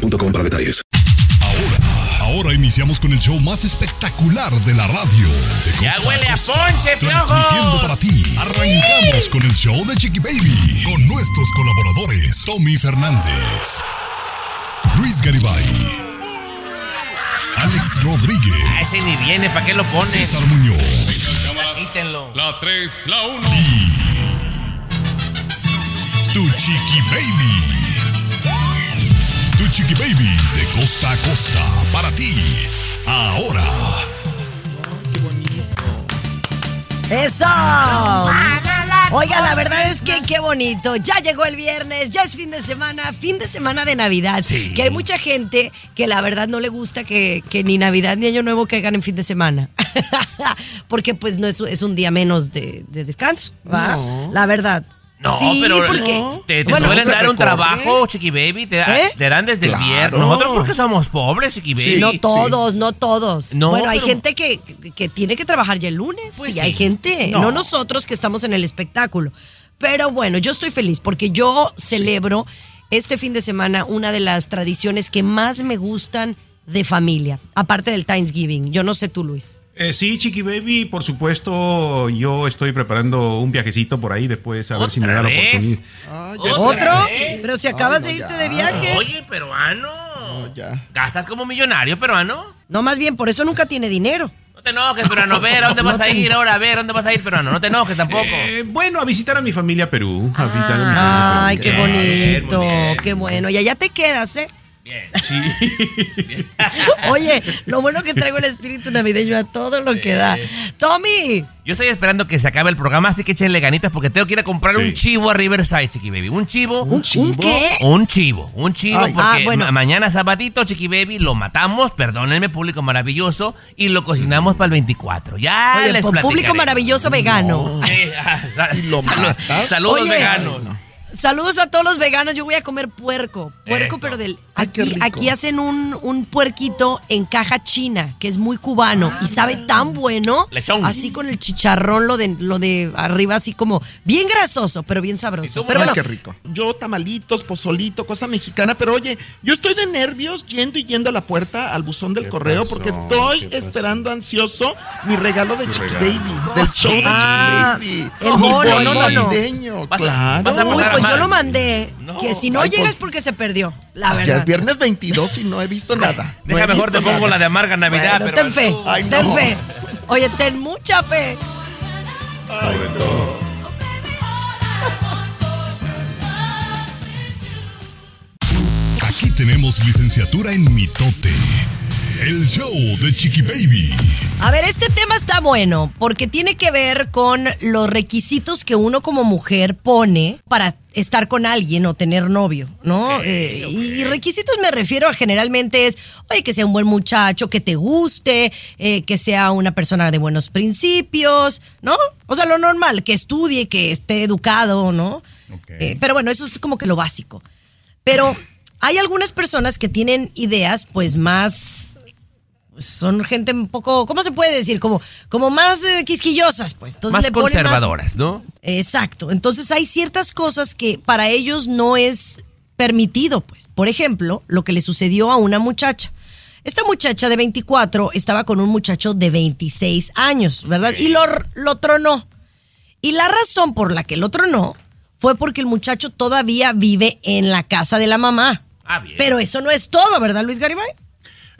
boostmobile.com para detalles. Ahora, ahora iniciamos con el show más espectacular de la radio. De Ya huele a ponche, piojo. Transmitiendo para ti. Arrancamos con el show de Chiqui Baby. Con nuestros colaboradores, Tommy Fernández, Luis Garibay, Alex Rodríguez, Ah, Ese ni viene, ¿para qué lo pones? César Muñoz, Quítenlo. La 3, la 1. tu Chiqui Baby. Tu Chiqui Baby de costa a costa para ti. Ahora. ¡Eso! Oiga, la verdad es que qué bonito. Ya llegó el viernes, ya es fin de semana, fin de semana de Navidad. Sí. Que hay mucha gente que la verdad no le gusta que, que ni Navidad ni Año Nuevo caigan en fin de semana. porque pues no es, es un día menos de, de descanso, ¿va? La verdad. No, sí, pero porque... te, te bueno, suelen dar un trabajo, Chiqui Baby. Te, ¿Eh? te dan desde Claro. el viernes. Nosotros porque somos pobres, Chiqui Baby. no todos, no todos. No, bueno, hay pero- gente que, que- tiene que trabajar ya el lunes. Pues sí, sí. hay gente, no. nosotros que estamos en el espectáculo. Pero bueno, yo estoy feliz porque yo celebro este fin de semana una de las tradiciones que más me gustan de familia, aparte del Thanksgiving. Yo no sé tú, Luis. Eh, sí, Chiqui Baby, por supuesto, yo estoy preparando un viajecito por ahí después a ver si me da la ¿Otra vez? oportunidad. ¿Otro? vez? Pero si acabas de irte de viaje. Oye, peruano. ya. ¿Gastas como millonario, peruano? No, más bien, por eso nunca tiene dinero. No te enojes, peruano. A ver, ¿a dónde vas a ir ahora? A ver, ¿a dónde vas a ir, peruano? No te enojes tampoco. Eh, bueno, a visitar a mi familia Perú. A visitar a mi familia a Ay, Perú. qué bien, bonito, bien. qué bueno. Y allá te quedas, ¿eh? Bien. Sí. Oye, lo bueno que traigo el espíritu navideño a todo lo que da. Tommy, Yo estoy esperando que se acabe el programa, así que échenle ganitas porque tengo que ir a comprar Sí. un chivo a Riverside, Chiqui Baby. Un chivo. ¿un, ¿un qué? Un chivo, un chivo, Ay. porque Ah, bueno. ma- mañana sabadito, Chiqui Baby, lo matamos, perdónenme, público maravilloso, y lo cocinamos para el 24. Ya Oye, les por público platicaré. maravilloso vegano. Saludos Oye, veganos. Saludos a todos los veganos. Yo voy a comer puerco. Puerco, Eso. pero del. Ay, Aquí, hacen un, un puerquito en caja china, que es muy cubano y sabe tan bueno. Lechón. Así con el chicharrón, lo de, lo de arriba, así como bien grasoso, pero bien sabroso. Pero Ay, bueno, qué rico. Yo tamalitos, pozolito, cosa mexicana, pero oye, yo estoy de nervios yendo y yendo a la puerta al buzón del correo pasó? porque estoy esperando ansioso mi regalo de Chiqui? Baby, del show de Ah, Chiqui Baby. el Mi mono, bono no, no, no. navideño, Vas a- claro. vas a uy, pagar mal. Yo lo mandé. No. Que si no Ay, llegas pues- porque se perdió. La Ya verdad. es viernes 22 y no he visto nada. No Deja mejor te pongo la de amarga Navidad, Bueno, pero ten fe, Ay, ten no. fe. Oye, ten mucha fe. Aquí tenemos licenciatura en mitote. El show de Chiqui Baby. A ver, este tema está bueno porque tiene que ver con los requisitos que uno como mujer pone para estar con alguien o tener novio, ¿no? Eh, Y requisitos me refiero a generalmente es, oye, que sea un buen muchacho, que te guste, eh, que sea una persona de buenos principios, ¿no? O sea, lo normal, que estudie, que esté educado, ¿no? Eh, pero bueno, eso es como que lo básico. Pero hay algunas personas que tienen ideas, pues, más son gente un poco, ¿cómo se puede decir? Como, como más eh, quisquillosas, pues. Entonces más le ponen conservadoras, ¿no? Exacto. Entonces hay ciertas cosas que para ellos no es permitido, pues. Por ejemplo, lo que le sucedió a una muchacha. Esta muchacha de 24 estaba con un muchacho de 26 años, ¿verdad? Y lo, lo tronó. Y la razón por la que lo tronó fue porque el muchacho todavía vive en la casa de la mamá. Ah, bien. Pero eso no es todo, ¿verdad, Luis Garibay?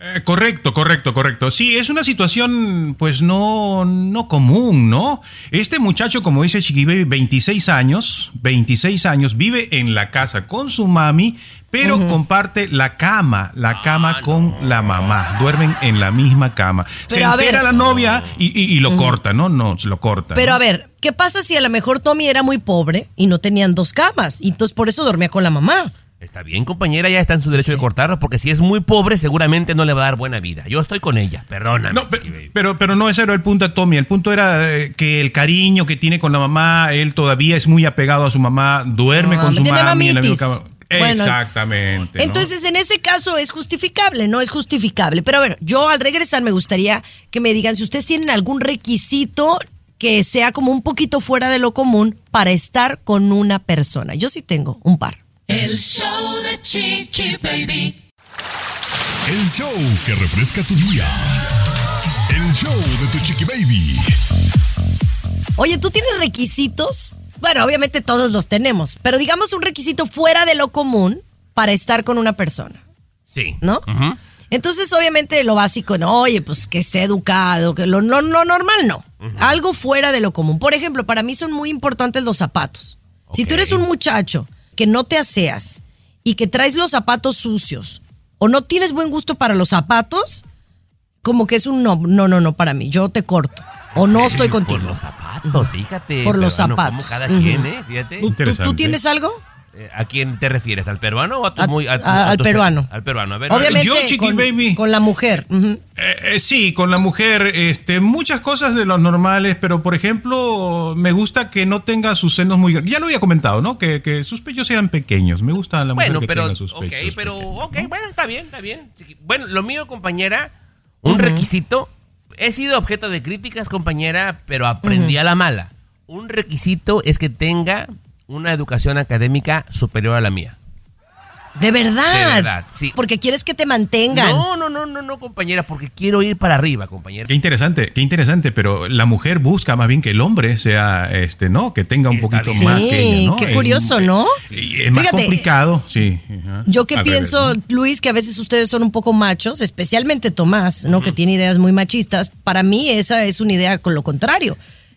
Eh, correcto, correcto, correcto. Sí, es una situación pues no, no común, ¿no? Este muchacho, como dice Chiqui Baby, 26 años, 26 años, vive en la casa con su mami, pero comparte la cama, la cama con la mamá. Duermen en la misma cama. Se Pero, a ver. entera la novia y, y- y lo corta, ¿no? No, se lo corta. Pero ¿no? a ver, ¿qué pasa si a lo mejor Tommy era muy pobre y no tenían dos camas? Y entonces por eso dormía con la mamá. Está bien, compañera, ya está en su derecho de cortarlo, porque si es muy pobre, seguramente no le va a dar buena vida. Yo estoy con ella, perdóname. No, pero, pero no ese era el punto de Tommy. El punto era eh, que el cariño que tiene con la mamá, él todavía es muy apegado a su mamá, duerme Ah, con su tiene mami en la misma cama. Bueno, Exactamente. ¿no? Entonces, en ese caso es justificable, no es justificable. Pero bueno, yo al regresar me gustaría que me digan si ustedes tienen algún requisito que sea como un poquito fuera de lo común para estar con una persona. Yo sí tengo un par. El show de Chiqui Baby. El show que refresca tu día. El show de tu chiqui baby. Oye, ¿tú tienes requisitos? Bueno, obviamente todos los tenemos, pero digamos un requisito fuera de lo común para estar con una persona, Sí. ¿no? Entonces, obviamente, lo básico, no, oye, pues que esté educado, que lo no, no normal, no. Algo fuera de lo común. Por ejemplo, para mí son muy importantes los zapatos. Si tú eres un muchacho que no te aseas y que traes los zapatos sucios o no tienes buen gusto para los zapatos, como que es un no, no, no, no para mí. Yo te corto. O no estoy contigo. Por los zapatos, fíjate. Por los zapatos. Como cada Ujú. quien, ¿eh? Fíjate. ¿Tú- ¿Tú, Interesante. tú tienes algo? Eh, ¿A quién te refieres? ¿Al peruano o a tu A- muy... a- al tu- peruano. Al peruano, a ver. Obviamente yo, Chiqui con, Baby. con la mujer. Eh, eh, sí, con la mujer, este, muchas cosas de los normales, pero por ejemplo, me gusta que no tenga sus senos muy grandes. Ya lo había comentado, ¿no? Que, que sus pechos sean pequeños. Me gusta la mujer Bueno, que pero... tenga sus Ok, pechos pero... pequeños. Ok, bueno, está bien, está bien. Chiqui- Bueno, lo mío, compañera, un requisito... He sido objeto de críticas, compañera, pero aprendí a la mala. Un requisito es que tenga una educación académica superior a la mía. De verdad. De verdad, sí. Porque quieres que te mantengan. No, no, no, no, no, compañera, porque quiero ir para arriba, compañera. Qué interesante, qué interesante, pero la mujer busca más bien que el hombre sea, este, ¿no? Que tenga un poquito más que ella, ¿no? qué En- curioso, ¿no? es más Fíjate, complicado, sí. ajá. Yo que revés, pienso, ¿no? Luis, que a veces ustedes son un poco machos, especialmente Tomás, ¿no? Que tiene ideas muy machistas. Para mí esa es una idea con lo contrario.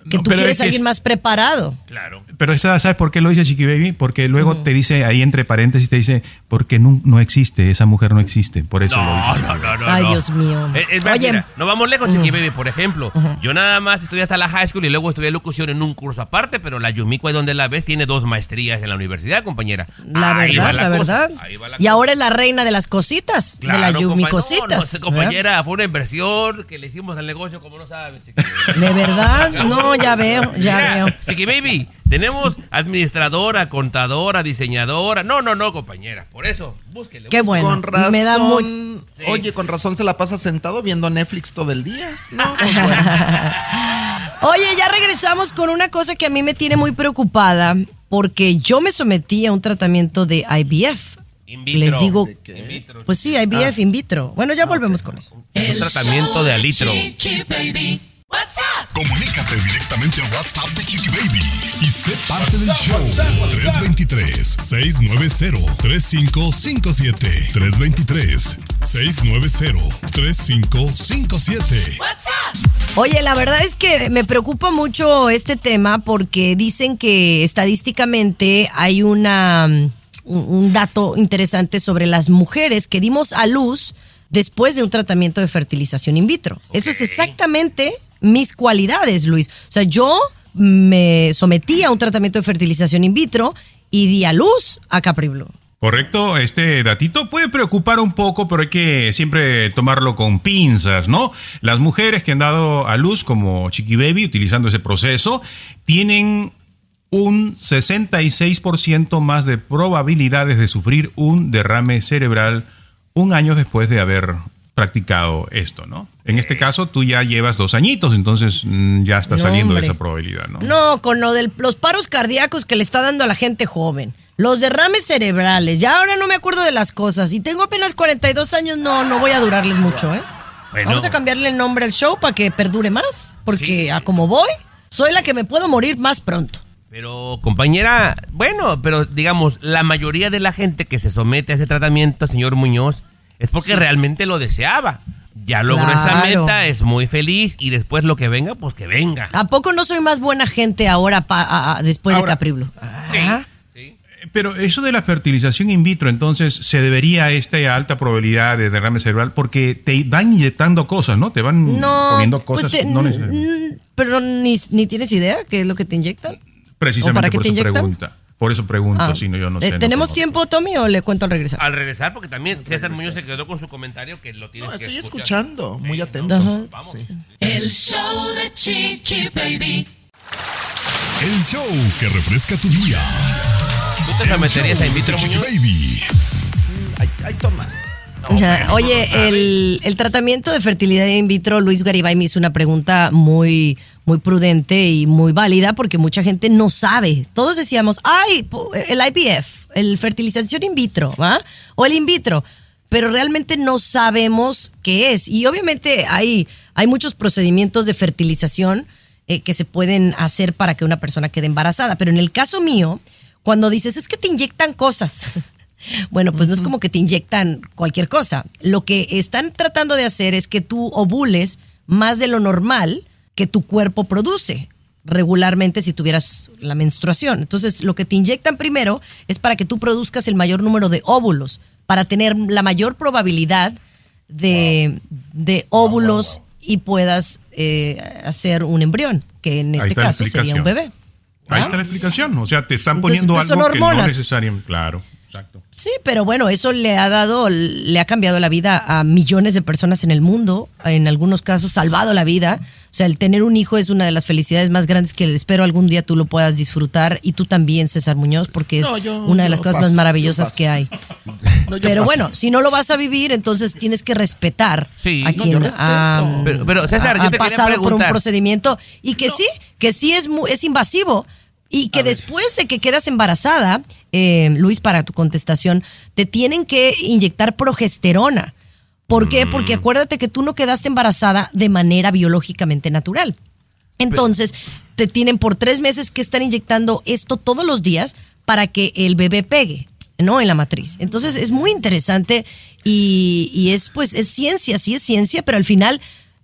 Que No, tú quieres es que a alguien es- más preparado. Claro. Pero esa, ¿sabes por qué lo dice Chiqui Baby? Porque luego te dice ahí entre paréntesis, te dice, porque no, no existe, esa mujer no existe. Por eso lo dice. no, no, no. Ay, no. Dios mío. Es, es más, Oye. mira, no vamos lejos, Chiqui Baby. Por ejemplo, yo nada más estudié hasta la high school y luego estudié locución en un curso aparte, pero la Yumiko, ahí donde la ves, tiene dos maestrías en la universidad, compañera. La Ahí va verdad, la, cosa, verdad. ahí va la Y cosa. ahsé la reina de las cositas, de la Claro, Yumi compa- no, cositas. No, sé, compañera, fue una inversión que le hicimos al negocio, como no sabes. Chiqui Baby. De verdad, no, ya veo, ya Mira, veo. Chiqui Baby, tenemos administradora, contadora, diseñadora. No, no, no, compañera. Por eso, búsquele. Qué bueno. con razón. Me da muy. Sí. Oye, con razón se la pasa sentado viendo Netflix todo el día. No, pues bueno. Oye, ya regresamos con una cosa que a mí me tiene muy preocupada porque yo me sometí a un tratamiento de IVF. In vitro. Les digo, In vitro. pues sí, IVF in vitro. Bueno, ya volvemos con eso. Es un tratamiento de alitro. Chiqui Baby. What's up? Comunícate directamente al WhatsApp de Chiqui Baby y sé parte del show. 323-690-3557. 323-690-3557. What's up? Oye, la verdad es que me preocupa mucho este tema porque dicen que estadísticamente hay una mm, un un dato interesante sobre las mujeres que dimos a luz después de un tratamiento de fertilización in vitro. Eso es exactamente mis cualidades, Luis. O sea, yo me sometí a un tratamiento de fertilización in vitro y di a luz a Capri. Correcto, este datito puede preocupar un poco, pero hay que siempre tomarlo con pinzas, ¿no? Las mujeres que han dado a luz, como Chiqui Baby, utilizando ese proceso, tienen un 66% más de probabilidades de sufrir un derrame cerebral un año después de haber practicado esto, ¿no? En este caso, tú ya llevas dos añitos, entonces mm, ya está No, saliendo de esa probabilidad, ¿no? No, con lo de los paros cardíacos que le está dando a la gente joven. Los derrames cerebrales. Ya ahora no me acuerdo de las cosas. Y tengo apenas 42 años, no, no voy a durarles mucho, ¿eh? Bueno. Vamos a cambiarle el nombre al show para que perdure más. Porque Sí. a como voy, soy la que me puedo morir más pronto. Pero, compañera, bueno, pero digamos, la mayoría de la gente que se somete a ese tratamiento, señor Muñoz, es porque realmente lo deseaba. Ya logró esa meta, es muy feliz y después lo que venga, pues que venga. ¿A poco no soy más buena gente ahora pa- a- a- después Ahora- de Capri Blue? Sí, sí. Pero eso de la fertilización in vitro, entonces, se debería a esta alta probabilidad de derrame cerebral porque te van inyectando cosas, ¿no? Te van No, poniendo pues cosas te- no necesariamente. pero ni, ni tienes idea qué es lo que te inyectan. ¿O Precisamente para qué por te inyectan? pregunta. Por eso pregunto, Ah. si no, yo no Eh, sé. no ¿Tenemos sé. tiempo, Tommy, o le cuento al regresar? Al regresar, porque también César Muñoz se quedó con su comentario que lo tienes No, que estoy escuchar. escuchando, muy atento. Vamos. El show de Chiqui Baby. El show que refresca tu día. ¿Tú te someterías a in vitro, de Chiqui Muñoz? Baby. Ay, ay, Tomás. Oye, el, el tratamiento de fertilidad in vitro, Luis Garibay me hizo una pregunta muy, muy prudente y muy válida porque mucha gente no sabe. Todos decíamos, ay, el IVF, el fertilización in vitro, ¿va? O el in vitro, pero realmente no sabemos qué es. Y obviamente hay, hay muchos procedimientos de fertilización eh, que se pueden hacer para que una persona quede embarazada, pero en el caso mío, cuando dices, es que te inyectan cosas. Bueno, pues no es como que te inyectan cualquier cosa. Lo que están tratando de hacer es que tú ovules más de lo normal que tu cuerpo produce regularmente si tuvieras la menstruación. Entonces, lo que te inyectan primero es para que tú produzcas el mayor número de óvulos, para tener la mayor probabilidad de, de óvulos y puedas eh, hacer un embrión, que en este caso sería un bebé. Ahí ¿Ah? está la explicación. O sea, te están Entonces, poniendo pues, algo que no necesariamente. Claro, exacto. Sí, pero bueno, eso le ha dado, le ha cambiado la vida a millones de personas en el mundo, en algunos casos salvado la vida. O sea, el tener un hijo es una de las felicidades más grandes que espero algún día tú lo puedas disfrutar y tú también, César Muñoz, porque es No, yo- una de las cosas paso, más maravillosas que hay. No, Pero paso. bueno, si no lo vas a vivir, entonces tienes que respetar Sí. a No, quien respeto. ha, Pero- pero, César, ha- yo ha te quería pasado por un procedimiento y que sí, que sí es, es invasivo y que después de que quedas embarazada, eh, Luis, para tu contestación, te tienen que inyectar progesterona. ¿Por qué? Porque acuérdate que tú no quedaste embarazada de manera biológicamente natural. Entonces, te tienen por tres meses que estar inyectando esto todos los días para que el bebé pegue, ¿no? En la matriz. Entonces, es muy interesante y, y es, pues, es ciencia, sí es ciencia, pero al final,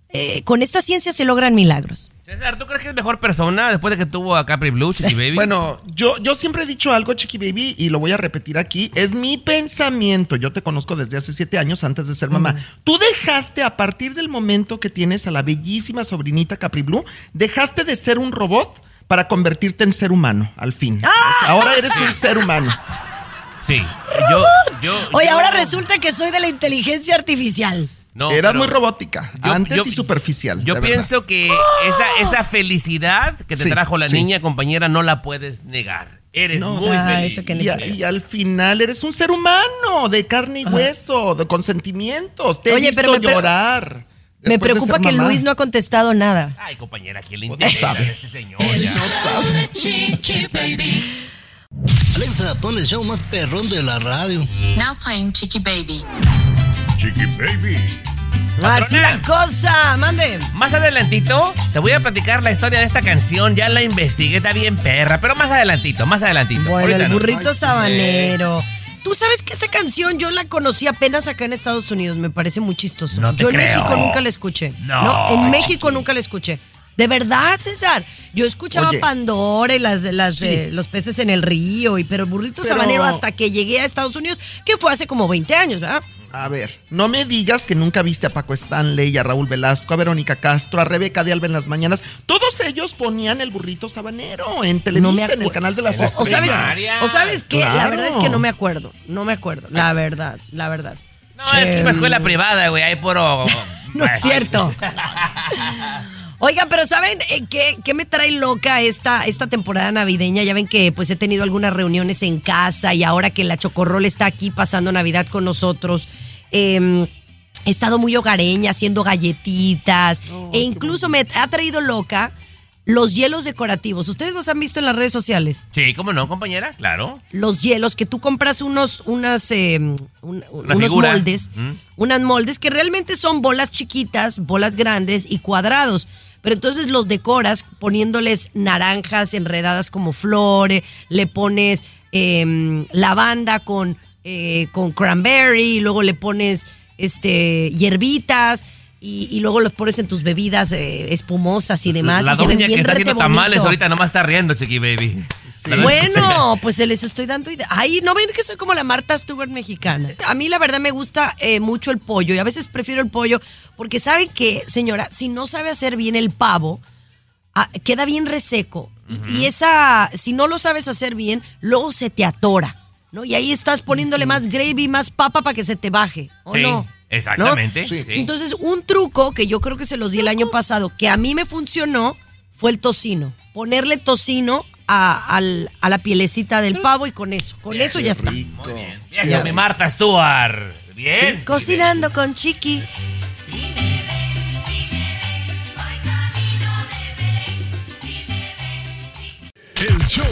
eh, con esta ciencia se logran milagros. César, ¿tú crees que es mejor persona después de que tuvo a Capri Blue, Chiqui Baby? Bueno, yo, yo siempre he dicho algo, Chiqui Baby, y lo voy a repetir aquí. Es mi pensamiento. Yo te conozco desde hace siete años antes de ser mamá. Tú dejaste, a partir del momento que tienes a la bellísima sobrinita Capri Blue, dejaste de ser un robot para convertirte en ser humano, al fin. Sea, ahora eres un ser humano. sí. Yo, yo, Oye, yo- ahora resulta que soy de la inteligencia artificial. No, Era muy robótica, yo- antes yo- y superficial. Yo verdad. pienso que esa, esa felicidad que te Sí, trajo la sí. niña, compañera, no la puedes negar. Eres No, muy ah, feliz. eso que Y, a- y al final eres un ser humano de carne y hueso, de consentimientos. Te he Oye, visto pero me pre- llorar. Me preocupa que mamá. Luis no ha contestado nada. Ay, compañera, ¿quién le No interesa sabe. a este señor? El ya? show de Chiqui Baby. Alexa, pon el show más perrón de la radio. Now playing Chiqui Baby. Chiqui Baby. Así la cosa, mande. Más adelantito te voy a platicar la historia de esta canción. Ya la investigué, está bien perra, pero más adelantito, más adelantito. Bueno, Ahorita el no. burrito sabanero. Tú sabes que esta canción yo la conocí apenas acá en Estados Unidos, me parece muy chistoso. No te yo en. México nunca la escuché. No, en México nunca la escuché. De verdad, César. Yo escuchaba Oye. Pandora y las, las, Sí. eh, los peces en el río, y pero burrito Pero- sabanero hasta que llegué a Estados Unidos, que fue hace como 20 años, ¿verdad? A ver, no me digas que nunca viste a Paco Stanley, a Raúl Velasco, a Verónica Castro, a Rebeca de Alba en las mañanas. Todos ellos ponían el burrito sabanero en Televisa, me en el canal de las O, o estrellas. sabes, o sabes que la verdad es que no me acuerdo, no me acuerdo, la verdad, la verdad. No, es que es una escuela privada, güey. Hay puro. No es cierto. Oigan, pero ¿saben eh, qué, qué me trae loca esta, esta temporada navideña? Ya ven que pues he tenido algunas reuniones en casa y ahora que la Chocorrol está aquí pasando Navidad con nosotros, eh, he estado muy hogareña haciendo galletitas e incluso me ha traído loca los hielos decorativos. ¿Ustedes los han visto en las redes sociales? Sí, ¿cómo no, compañera? Claro. los hielos que tú compras unos unas eh, un- unos figura. moldes Mm. unas moldes que realmente son bolas chiquitas bolas grandes y cuadrados pero entonces los decoras poniéndoles naranjas enredadas como flores le pones em, lavanda con eh, con cranberry y luego le pones este hierbitas y, y luego los pones en tus bebidas eh, espumosas y demás. La y doña que está haciendo tamales ahorita nomás está riendo, Chiqui Baby. Bueno, pues se les estoy dando idea. Ay, no ven que soy como la Marta Stewart mexicana. A mí la verdad me gusta eh, mucho el pollo y a veces prefiero el pollo porque saben que, señora, si no sabe hacer bien el pavo, ah, queda bien reseco Y- Y esa, si no lo sabes hacer bien, luego se te atora, ¿no? Y ahí estás poniéndole más gravy, más papa para que se te baje, ¿o Sí, no? Exactamente, sí. Entonces, un truco que yo creo que se los di el año pasado, que a mí me funcionó, fue el tocino. Ponerle tocino a, al- a la pielecita del pavo y con eso, con eso ya está. Rico. Eso, mi Marta Stewart. Bien. Cocinando con Chiqui. El show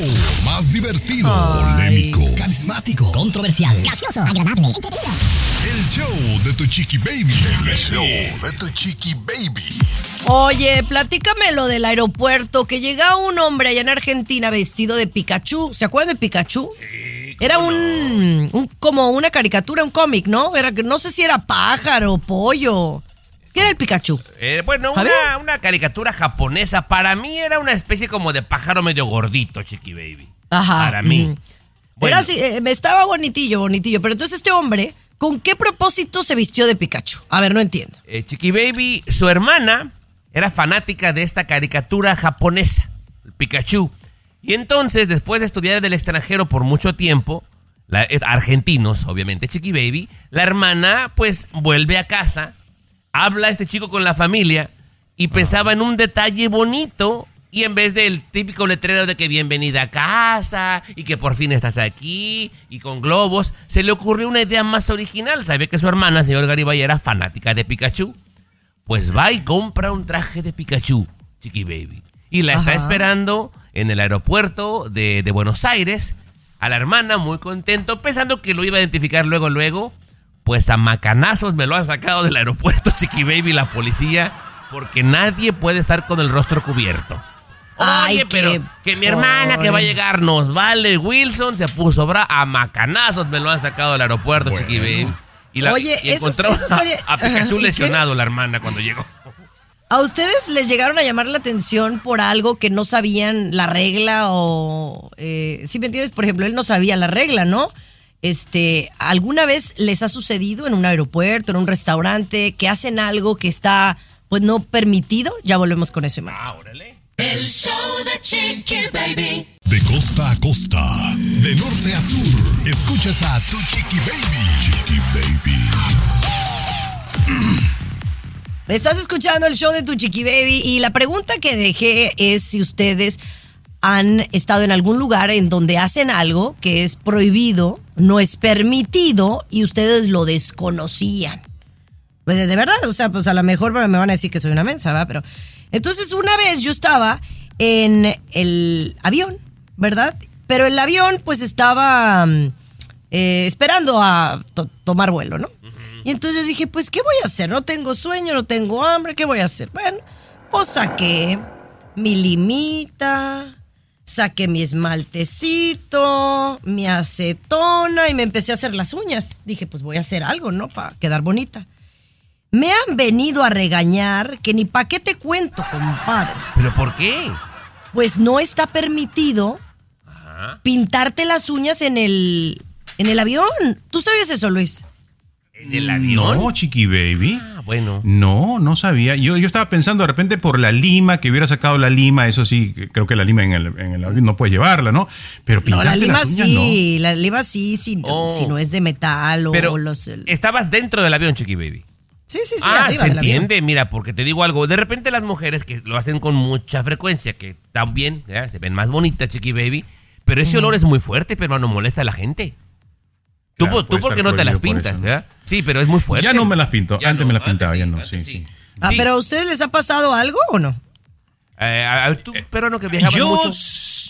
más divertido, polémico, Carismático, controversial, gracioso, agradable, entretenido. el show de tu chiqui baby. El show de tu chiqui baby. Oye, platícame lo del aeropuerto, que llega un hombre allá en Argentina vestido de Pikachu. ¿Se acuerdan de Pikachu? Era un, un- como una caricatura, un cómic, ¿no? Era no sé si era pájaro, pollo. ¿Qué era el Pikachu? Eh, bueno, una, una caricatura japonesa. Para mí era una especie como de pájaro medio gordito, Chiqui Baby. Ajá. Para mí. ujú. Bueno, Era así, eh, estaba bonitillo, bonitillo. Pero entonces este hombre, ¿con qué propósito se vistió de Pikachu? A ver, no entiendo. eh, Chiqui Baby, su hermana era fanática de esta caricatura japonesa, el Pikachu. Y entonces, después de estudiar en el extranjero por mucho tiempo, la- eh, argentinos, obviamente, Chiqui Baby, la hermana pues vuelve a casa, habla este chico con la familia y pensaba en un detalle bonito y en vez del típico letrero de que bienvenida a casa y que por fin estás aquí y con globos, se le ocurrió una idea más original. Sabía que su hermana, señor Garibay, era fanática de Pikachu. Pues va y compra un traje de Pikachu, Chiqui Baby. Y la está esperando en el aeropuerto de, de Buenos Aires. A la hermana, muy contento, pensando que lo iba a identificar luego, luego. Pues a macanazos me lo han sacado del aeropuerto, Chiqui Baby, la policía, porque nadie puede estar con el rostro cubierto. Ay, Oye, pero qué que mi hermana que va a llegar nos vale. Wilson se puso bra a macanazos, me lo han sacado del aeropuerto, Chiqui Baby. Y, la, Oye, y eso- encontró eso estaría- a, a Pikachu lesionado la hermana cuando llegó. ¿A ustedes les llegaron a llamar la atención por algo que no sabían la regla o... Eh, si me entiendes, por ejemplo, él no sabía la regla, ¿no? Este, ¿alguna vez les ha sucedido en un aeropuerto, en un restaurante, que hacen algo que está, pues, no permitido? Ya volvemos con eso y más. El show de Chiqui Baby. De costa a costa, de norte a sur, escuchas a tu chiqui baby. Chiqui baby. Estás escuchando el show de Tu Chiqui Baby y la pregunta que dejé es si ustedes han estado en algún lugar en donde hacen algo que es prohibido, no es permitido y ustedes lo desconocían. Pues de verdad, o sea, pues a lo mejor me van a decir que soy una mensa, ¿verdad? Pero entonces una vez yo estaba en el avión, ¿verdad? Pero el avión pues estaba mm, eh, esperando a to- tomar vuelo, ¿no? Y entonces yo dije, pues, ¿qué voy a hacer? No tengo sueño, no tengo hambre, ¿qué voy a hacer? Bueno, pues saqué mi limita, saqué mi esmaltecito, mi acetona y me empecé a hacer las uñas. Dije, pues voy a hacer algo, ¿no? Para quedar bonita. Me han venido a regañar que ni pa' qué te cuento, compadre. ¿Pero por qué? Pues no está permitido pintarte las uñas en el, en el avión. ¿Tú sabías eso, Luis? ¿En el avión? No, chiqui baby. Ah, bueno. No, no sabía. Yo, yo estaba pensando de repente por la lima, que hubiera sacado la lima, eso sí, creo que la lima en el, en el avión no puedes llevarla, ¿no? Pero No, pintarte la lima las uñas, sí, la lima sí, si, Oh. si no es de metal o, Pero los... el- estabas dentro del avión, Chiqui Baby. Sí, sí, sí, ah, arriba se del avión. entiende, mira, porque te digo algo. De repente las mujeres que lo hacen con mucha frecuencia, que también ¿ya? se ven más bonitas, Chiqui Baby, pero ese olor es muy fuerte, pero hermano, molesta a la gente. Tú, Claro, tú porque no te las pintas. ¿verdad? Sí, pero es muy fuerte. Ya no me las pinto. Ya antes no, me las pintaba, ya no. antes Sí, sí. sí. Ah, Sí. pero ¿a ustedes les ha pasado algo o no? Eh, tú, pero no que viajabas Yo, mucho.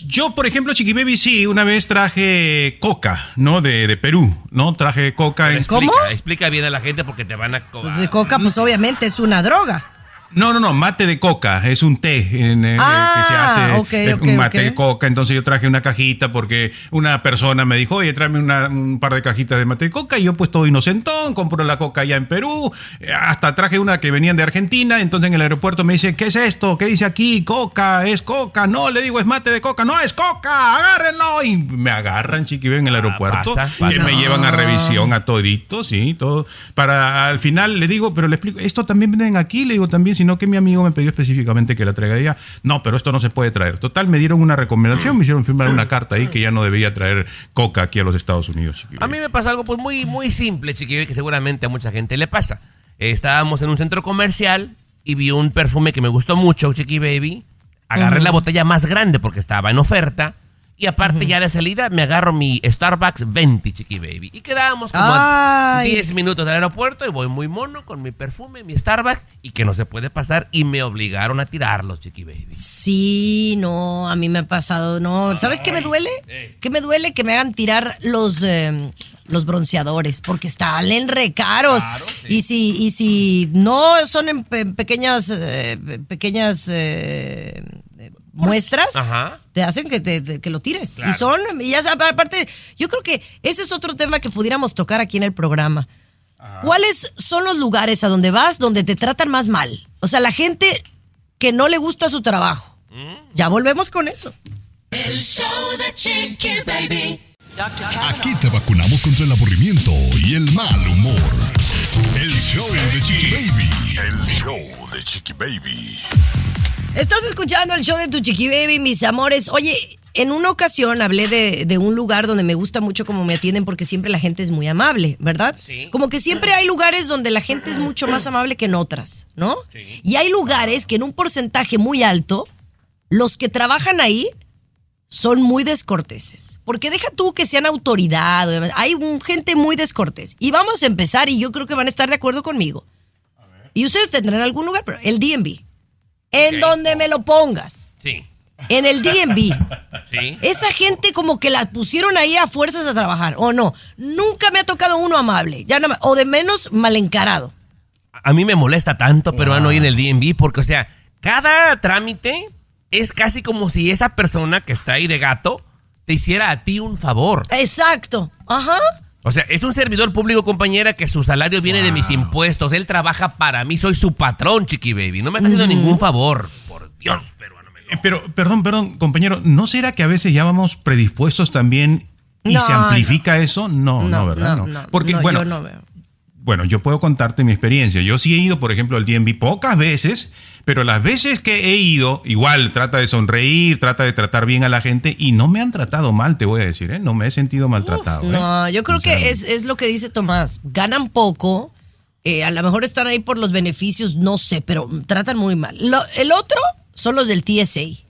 yo, por ejemplo, Chiqui Baby, sí, una vez traje coca, ¿no? De, de Perú, ¿no? Traje coca en... Explica, ¿Cómo? Explica bien a la gente porque te van a... Pues de coca, pues obviamente es una droga. No, no, no, mate de coca, es un té en, eh, Ah, que se hace, ok, eh, ok, un mate de coca, entonces yo traje una cajita porque una persona me dijo, oye, tráeme una- un par de cajitas de mate de coca, y yo pues todo inocentón, compro la coca allá en Perú, eh, hasta traje una que venían de Argentina, entonces en el aeropuerto me dice, ¿qué es esto? ¿Qué dice aquí? Coca, es coca, no, le digo, es mate de coca, no, es coca, agárrenlo, y me agarran, chiqui, en el aeropuerto, pasa, que pasa. me llevan a revisión a todito, sí, todo, para al final le digo, pero le explico, esto también venden aquí, le digo, también sino que mi amigo me pidió específicamente que la traiga. no, pero esto no se puede traer. Total, me dieron una recomendación, me hicieron firmar una carta ahí que ya no debía traer coca aquí a los Estados Unidos. A mí me pasa algo pues muy, muy simple, Chiqui Baby, que seguramente a mucha gente le pasa. Eh, estábamos en un centro comercial y vi un perfume que me gustó mucho, Chiqui Baby. Agarré la botella más grande porque estaba en oferta. Y aparte ya de salida me agarro mi Starbucks 20, Chiqui Baby. Y quedábamos como Ay. 10 minutos del aeropuerto y voy muy mono con mi perfume, mi Starbucks y que no se puede pasar y me obligaron a tirarlos, Chiqui Baby. Sí, no, a mí me ha pasado, no. ¿Sabes qué me duele? ¿Qué me duele? Que me hagan tirar los, eh, los bronceadores, porque están re caros. Y si, y si no son en pe- pequeñas, eh, pequeñas eh, eh, muestras, Ajá. te hacen que, te, te- que lo tires. Claro. Y son, y ya sabes, aparte, yo creo que ese es otro tema que pudiéramos tocar aquí en el programa. ¿Cuáles son los lugares a donde vas donde te tratan más mal? O sea, la gente que no le gusta su trabajo. Ya volvemos con eso. El show de Chiqui Baby. Aquí te vacunamos contra el aburrimiento y el mal humor. El show de Chiqui Baby. El show de Chiqui Baby. Estás escuchando el show de tu chiqui baby, mis amores. Oye, en una ocasión hablé de, de un lugar donde me gusta mucho cómo me atienden porque siempre la gente es muy amable, ¿verdad? Sí. Como que siempre hay lugares donde la gente es mucho más amable que en otras, ¿no? Y hay lugares que en un porcentaje muy alto, los que trabajan ahí son muy descorteses. Porque deja tú que sean autoridad, hay un- gente muy descortés. Y vamos a empezar, y yo creo que van a estar de acuerdo conmigo. Y ustedes tendrán algún lugar, pero el DMV. En donde me lo pongas. Sí. En el DMV. Sí. Esa gente como que la pusieron ahí a fuerzas a trabajar, ¿o no? Nunca me ha tocado uno amable, ya nada más, o de menos mal encarado. A mí me molesta tanto peruano ahí en el DMV porque, o sea, cada trámite es casi como si esa persona que está ahí de gato te hiciera a ti un favor. Exacto. Ajá. O sea, es un servidor público, compañera, que su salario viene de mis impuestos. Él trabaja para mí, soy su patrón, Chiqui Baby. No me está haciendo ningún favor. Por Dios, peruano. me- Eh, Pero, perdón, perdón, compañero, ¿no será que a veces ya vamos predispuestos también y No, se amplifica eso? No, no, ¿verdad? no, Porque, no, bueno, yo no veo. Bueno, yo puedo contarte mi experiencia. Yo sí he ido, por ejemplo, al DMV pocas veces, pero las veces que he ido, igual trata de sonreír, trata de tratar bien a la gente y no me han tratado mal, te voy a decir, ¿eh? No me he sentido maltratado. ¿eh? No, yo creo que es, es lo que dice Tomás. Ganan poco, eh, a lo mejor están ahí por los beneficios, no sé, pero tratan muy mal. Lo- el otro son los del TSA.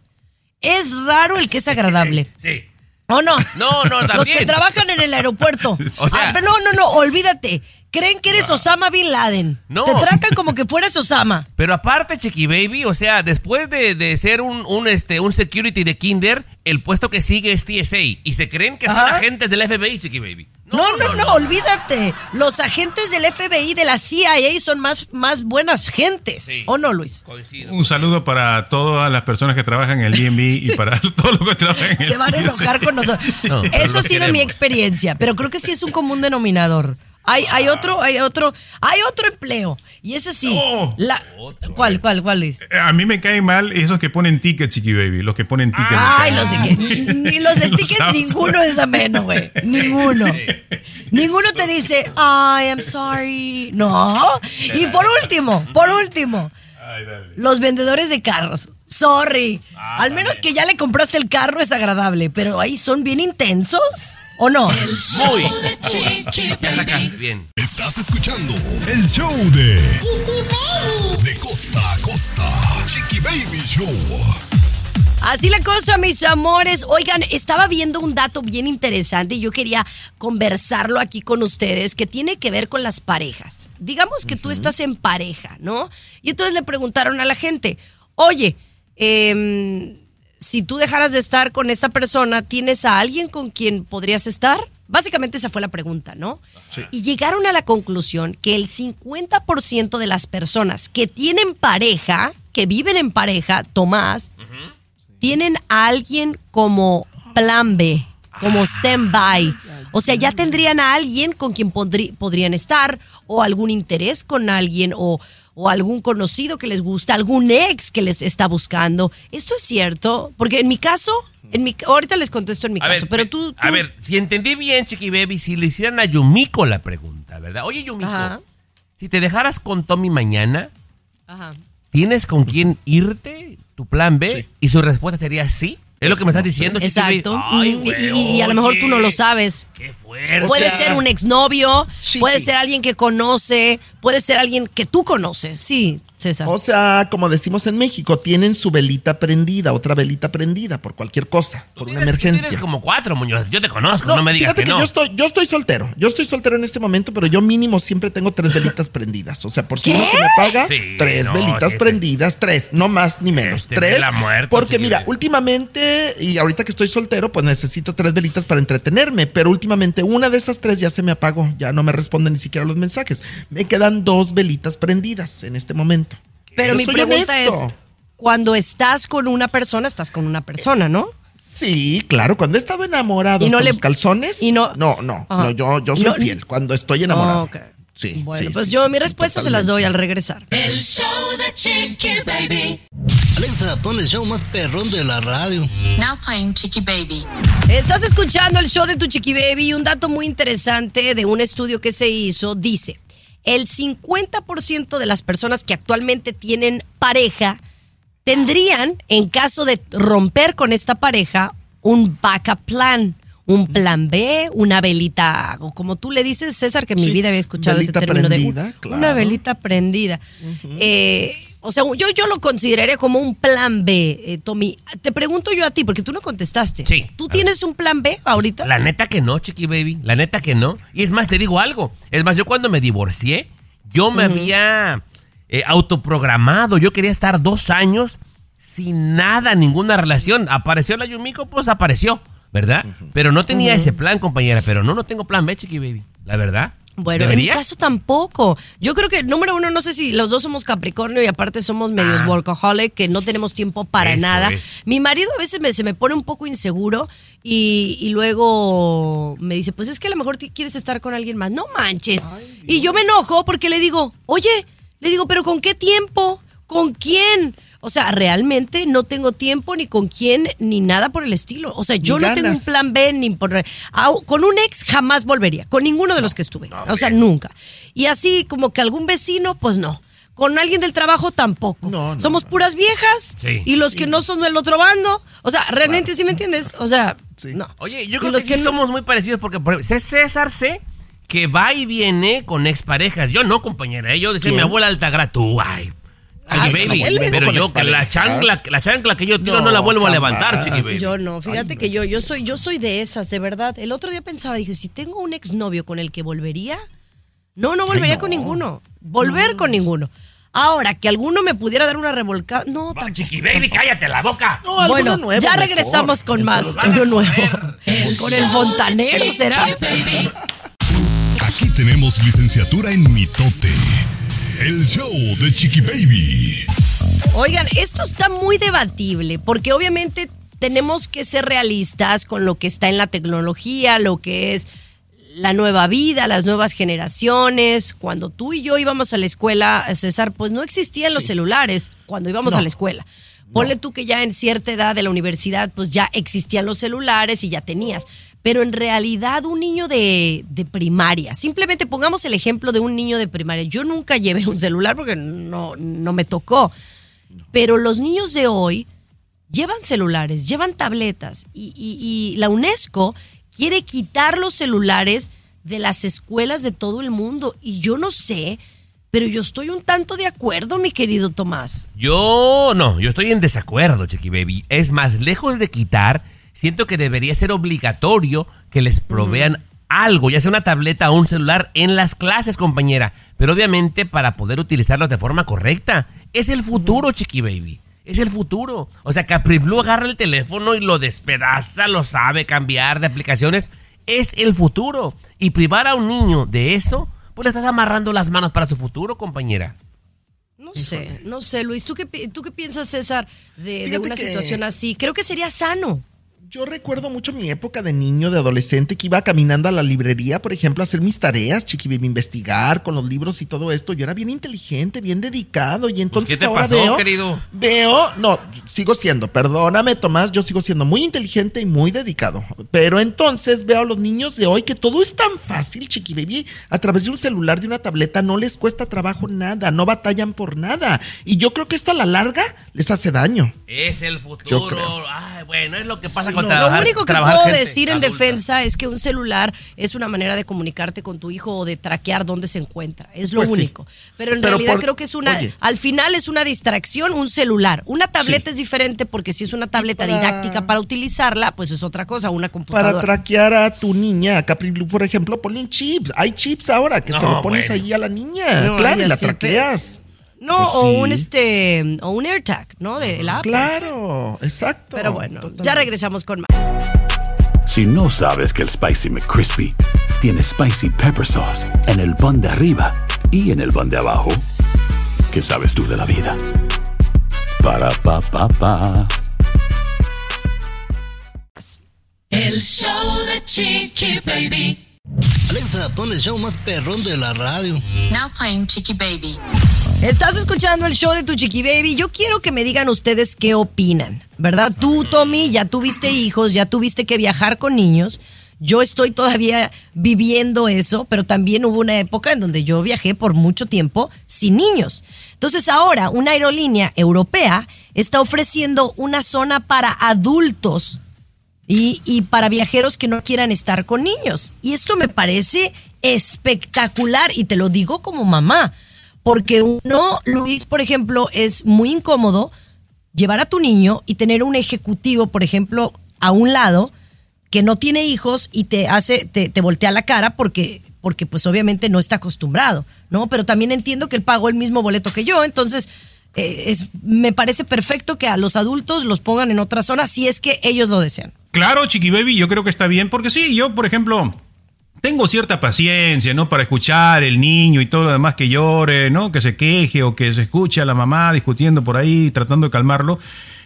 Es raro el que es agradable. Sí. ¿O no? No, no, Los también. que trabajan en el aeropuerto. O sea- Ah, no, no, no, olvídate. Creen que eres Osama Bin Laden. No. Te tratan como que fueras Osama. Pero aparte, Chiqui Baby, o sea, después de, de ser un, un, este, un security de Kinder, el puesto que sigue es TSA. Y se creen que son agentes del FBI, Chiqui Baby. No, no, no, olvídate. Los agentes del FBI, de la CIA, son más, más buenas gentes. Sí. ¿O no, Luis? Coincido. Un saludo para todas las personas que trabajan en el DMV y para todos los que trabajan en el Se van a enojar TSA. con nosotros. No, Eso ha sido mi experiencia, pero creo que sí es un común denominador. Hay, hay otro, hay otro, hay otro empleo. Y ese sí. No. La, ¿Cuál, cuál, cuál es? Eh, A mí me caen mal esos que ponen tickets, Chiqui Baby, los que ponen tickets. Ay, los mal. de Ni los de tickets, ninguno es ameno, güey. Ninguno. Ninguno te dice, I am sorry. No. Y por último, por último, Ay, dale. los vendedores de carros. Sorry. Al menos que ya le compraste el carro es agradable, pero ahí son bien intensos. ¿O no? Muy. de Chiqui Ya sacaste Baby. bien. Estás escuchando el show de De costa a costa. Chiqui Baby Show. Así la cosa, mis amores. Oigan, estaba viendo un dato bien interesante y yo quería conversarlo aquí con ustedes que tiene que ver con las parejas. Digamos que tú estás en pareja, ¿no? Y entonces le preguntaron a la gente, oye, em, si tú dejaras de estar con esta persona, ¿tienes a alguien con quien podrías estar? Básicamente esa fue la pregunta, ¿no? Y llegaron a la conclusión que el 50% de las personas que tienen pareja, que viven en pareja, Tomás, tienen a alguien como plan B, como stand-by. O sea, ya tendrían a alguien con quien podrían estar, o algún interés con alguien, o, o algún conocido que les gusta, algún ex que les está buscando. ¿Esto es cierto? Porque en mi caso, en mi, ahorita les contesto en mi A caso, ver, pero pe- tú, A ver, si entendí bien, Chiqui Baby, si le hicieran a Yumiko la pregunta, ¿verdad? Oye, Yumiko, Ajá. si te dejaras con Tommy mañana, Ajá. ¿tienes con quién irte? Tu plan B. Y su respuesta sería sí. Es lo que me estás diciendo? Exacto. Ay, y, y a lo mejor tú no lo sabes. Qué fuerte. Puede O sea, ser un exnovio, Chiqui. puede ser alguien que conoce, puede ser alguien que tú conoces. Sí, César. O sea, como decimos en México, tienen su velita prendida, otra velita prendida por cualquier cosa, por una tú emergencia. Tienes como cuatro, Muñoz. Yo te conozco, no, me digas fíjate que, no. yo estoy, yo estoy soltero. Yo estoy soltero en este momento, pero yo mínimo siempre tengo tres velitas prendidas. O sea, por si ¿Qué? no se me paga, Sí, tres no, velitas prendidas, tres, no más ni menos. Este, tres. vela muerta, porque mira, últimamente, y ahorita que estoy soltero, pues necesito tres velitas para entretenerme. Pero últimamente una de esas tres ya se me apagó. Ya no me responden ni siquiera los mensajes. Me quedan dos velitas prendidas en este momento. Pero Yo mi pregunta honesto. es, cuando estás con una persona, estás con una persona, ¿no? Sí, claro, cuando he estado enamorado Y no le- los calzones. y no- no, no, no, yo, yo soy No- fiel cuando estoy enamorado. Ah, ok. Sí. Bueno, sí, pues sí, yo sí, mi sí, respuesta se las doy al regresar. El show de Chiqui Baby. Alexa, pon el show más perrón de la radio. Now playing Chicky Baby. Estás escuchando el show de tu chiqui baby y un dato muy interesante de un estudio que se hizo dice, el 50% de las personas que actualmente tienen pareja tendrían, en caso de romper con esta pareja, un backup plan. Un plan B, una velita, o como tú le dices, César, que en mi Sí, vida había escuchado ese término prendida, de claro. una velita prendida. Eh, o sea, yo, yo lo consideraría como un plan B, eh, Tommy. Te pregunto yo a ti, porque tú no contestaste. Sí. ¿Tú tienes un plan B ahorita? La neta que no, Chiqui Baby. La neta que no. Y es más, te digo algo. Es más, yo cuando me divorcié, yo me había eh, autoprogramado. Yo quería estar dos años sin nada, ninguna relación. Apareció la Yumiko, pues apareció, ¿verdad? Pero no tenía ese plan, compañera. Pero no, no tengo plan B, Chiqui Baby. La verdad. Bueno, ¿Debería? en mi caso tampoco. Yo creo que, número uno, no sé si los dos somos Capricornio y aparte somos medios Ah. workaholic, que no tenemos tiempo para Eso nada. es. Mi marido a veces me- se me pone un poco inseguro y, y luego me dice, pues es que a lo mejor quieres estar con alguien más. No manches. y yo me enojo porque le digo, oye, le digo, pero ¿con qué tiempo? ¿Con quién? O sea, realmente no tengo tiempo ni con quién ni nada por el estilo. O sea, yo Ni no tengo un plan B ni por... Ah, con un ex jamás volvería, con ninguno de los que estuve. O sea, nunca. Y así como que algún vecino, pues no. Con alguien del trabajo tampoco. No, no, Somos puras viejas Sí. y los que no son del otro bando. O sea, realmente sí me entiendes. O sea, Sí. no. Oye, yo Y creo los que, sí no- somos muy parecidos porque por ejemplo, César sé que va y viene con exparejas. Yo no, compañera. ¿eh? Yo decía, ¿Quién? mi abuela Altagra, tú, ay. Ah, Chiqui baby, pero yo que la chancla, la chancla que yo tiro no, No, la vuelvo a levantar, chiqui baby. Yo no, fíjate que yo, yo soy, yo soy de esas, de verdad. El otro día pensaba, dije, si tengo un exnovio con el que volvería, no, no volvería no. con ninguno. Volver con ninguno. Ahora, que alguno me pudiera dar una revolcada, no, Va, tampoco. chiqui baby, cállate la boca. No, Bueno, nuevo, ya mejor. regresamos con más. Nos van a Uno nuevo. Con el fontanero, ¿será? Baby. Aquí tenemos licenciatura en mitote. El show de Chiqui Baby. Oigan, esto está muy debatible porque obviamente tenemos que ser realistas con lo que está en la tecnología, lo que es la nueva vida, las nuevas generaciones. Cuando tú y yo íbamos a la escuela, César, pues no existían los celulares cuando íbamos No. a la escuela. Ponle tú que ya en cierta edad de la universidad, pues ya existían los celulares y ya tenías. Pero en realidad un niño de, de primaria, simplemente pongamos el ejemplo de un niño de primaria. Yo nunca llevé un celular porque no, no me tocó. Pero los niños de hoy llevan celulares, llevan tabletas y, la UNESCO quiere quitar los celulares de las escuelas de todo el mundo. Y yo no sé, pero yo estoy un tanto de acuerdo, mi querido Tomás. Yo no, yo estoy en desacuerdo, Chiqui Baby. Es más, lejos de quitar, siento que debería ser obligatorio que les provean algo, ya sea una tableta o un celular, en las clases, compañera. Pero obviamente para poder utilizarlos de forma correcta. Es el futuro, Chiqui Baby. Es el futuro. O sea, Capri Blue agarra el teléfono y lo despedaza, lo sabe cambiar de aplicaciones. Es el futuro. Y privar a un niño de eso, pues le estás amarrando las manos para su futuro, compañera. No sé, no sé, Luis. ¿Tú qué, tú qué piensas, César, de, una que- situación así? Creo que sería sano. Yo recuerdo mucho mi época de niño, de adolescente, que iba caminando a la librería, por ejemplo, a hacer mis tareas, chiqui investigar con los libros y todo esto. Yo era bien inteligente, bien dedicado. Y entonces ¿Qué te ahora pasó, veo, querido? Veo, no, sigo siendo, perdóname, Tomás, yo sigo siendo muy inteligente y muy dedicado. Pero entonces veo a los niños de hoy que todo es tan fácil, chiqui baby. A través de un celular, de una tableta, no les cuesta trabajo nada, no batallan por nada. Y yo creo que esto a la larga les hace daño. Es el futuro. Ay, bueno, es lo que pasa Sí, con no, trabajar. Lo único que puedo decir en adulta. defensa es que un celular es una manera de comunicarte con tu hijo o de traquear dónde se encuentra. Es lo Pues sí. único. Pero en Pero realidad por- creo que es una, oye. al final es una distracción, un celular. Una tableta Sí. es diferente porque si es una tableta para- didáctica para utilizarla, pues es otra cosa, una computadora. Para traquear a tu niña, a Capri Blue, por ejemplo, ponle un chip. Hay chips ahora que se lo pones bueno. ahí a la niña. No, claro, y la te- traqueas. No, Pues o sí. un este o un AirTag, ¿no? De la Apple. Claro, exacto. Pero bueno, Totalmente. ya regresamos con más. Si no sabes que el Spicy McCrispy tiene Spicy Pepper Sauce en el pan de arriba y en el pan de abajo, ¿qué sabes tú de la vida? Para, pa, pa, pa. El show de Chiqui Baby. Alexa, pon el show más perrón de la radio. Now playing Chicky Baby. Estás escuchando el show de tu chiqui baby. Yo quiero que me digan ustedes qué opinan, ¿verdad? Tú, Tommy, ya tuviste hijos, ya tuviste que viajar con niños. Yo estoy todavía viviendo eso, pero también hubo una época en donde yo viajé por mucho tiempo sin niños. Entonces ahora una aerolínea europea está ofreciendo una zona para adultos y, y para viajeros que no quieran estar con niños. Y esto me parece espectacular y te lo digo como mamá, porque uno, Luis, por ejemplo, es muy incómodo llevar a tu niño y tener un ejecutivo, por ejemplo, a un lado que no tiene hijos y te hace, te, te voltea la cara porque, porque pues obviamente no está acostumbrado, ¿no? Pero también entiendo que él pagó el mismo boleto que yo, entonces eh, es, me parece perfecto que a los adultos los pongan en otra zona si es que ellos lo desean. Claro, Chiqui Baby, yo creo que está bien, porque sí, yo, por ejemplo, tengo cierta paciencia, ¿no? Para escuchar el niño y todo lo demás que llore, ¿no? Que se queje o que se escuche a la mamá discutiendo por ahí, tratando de calmarlo.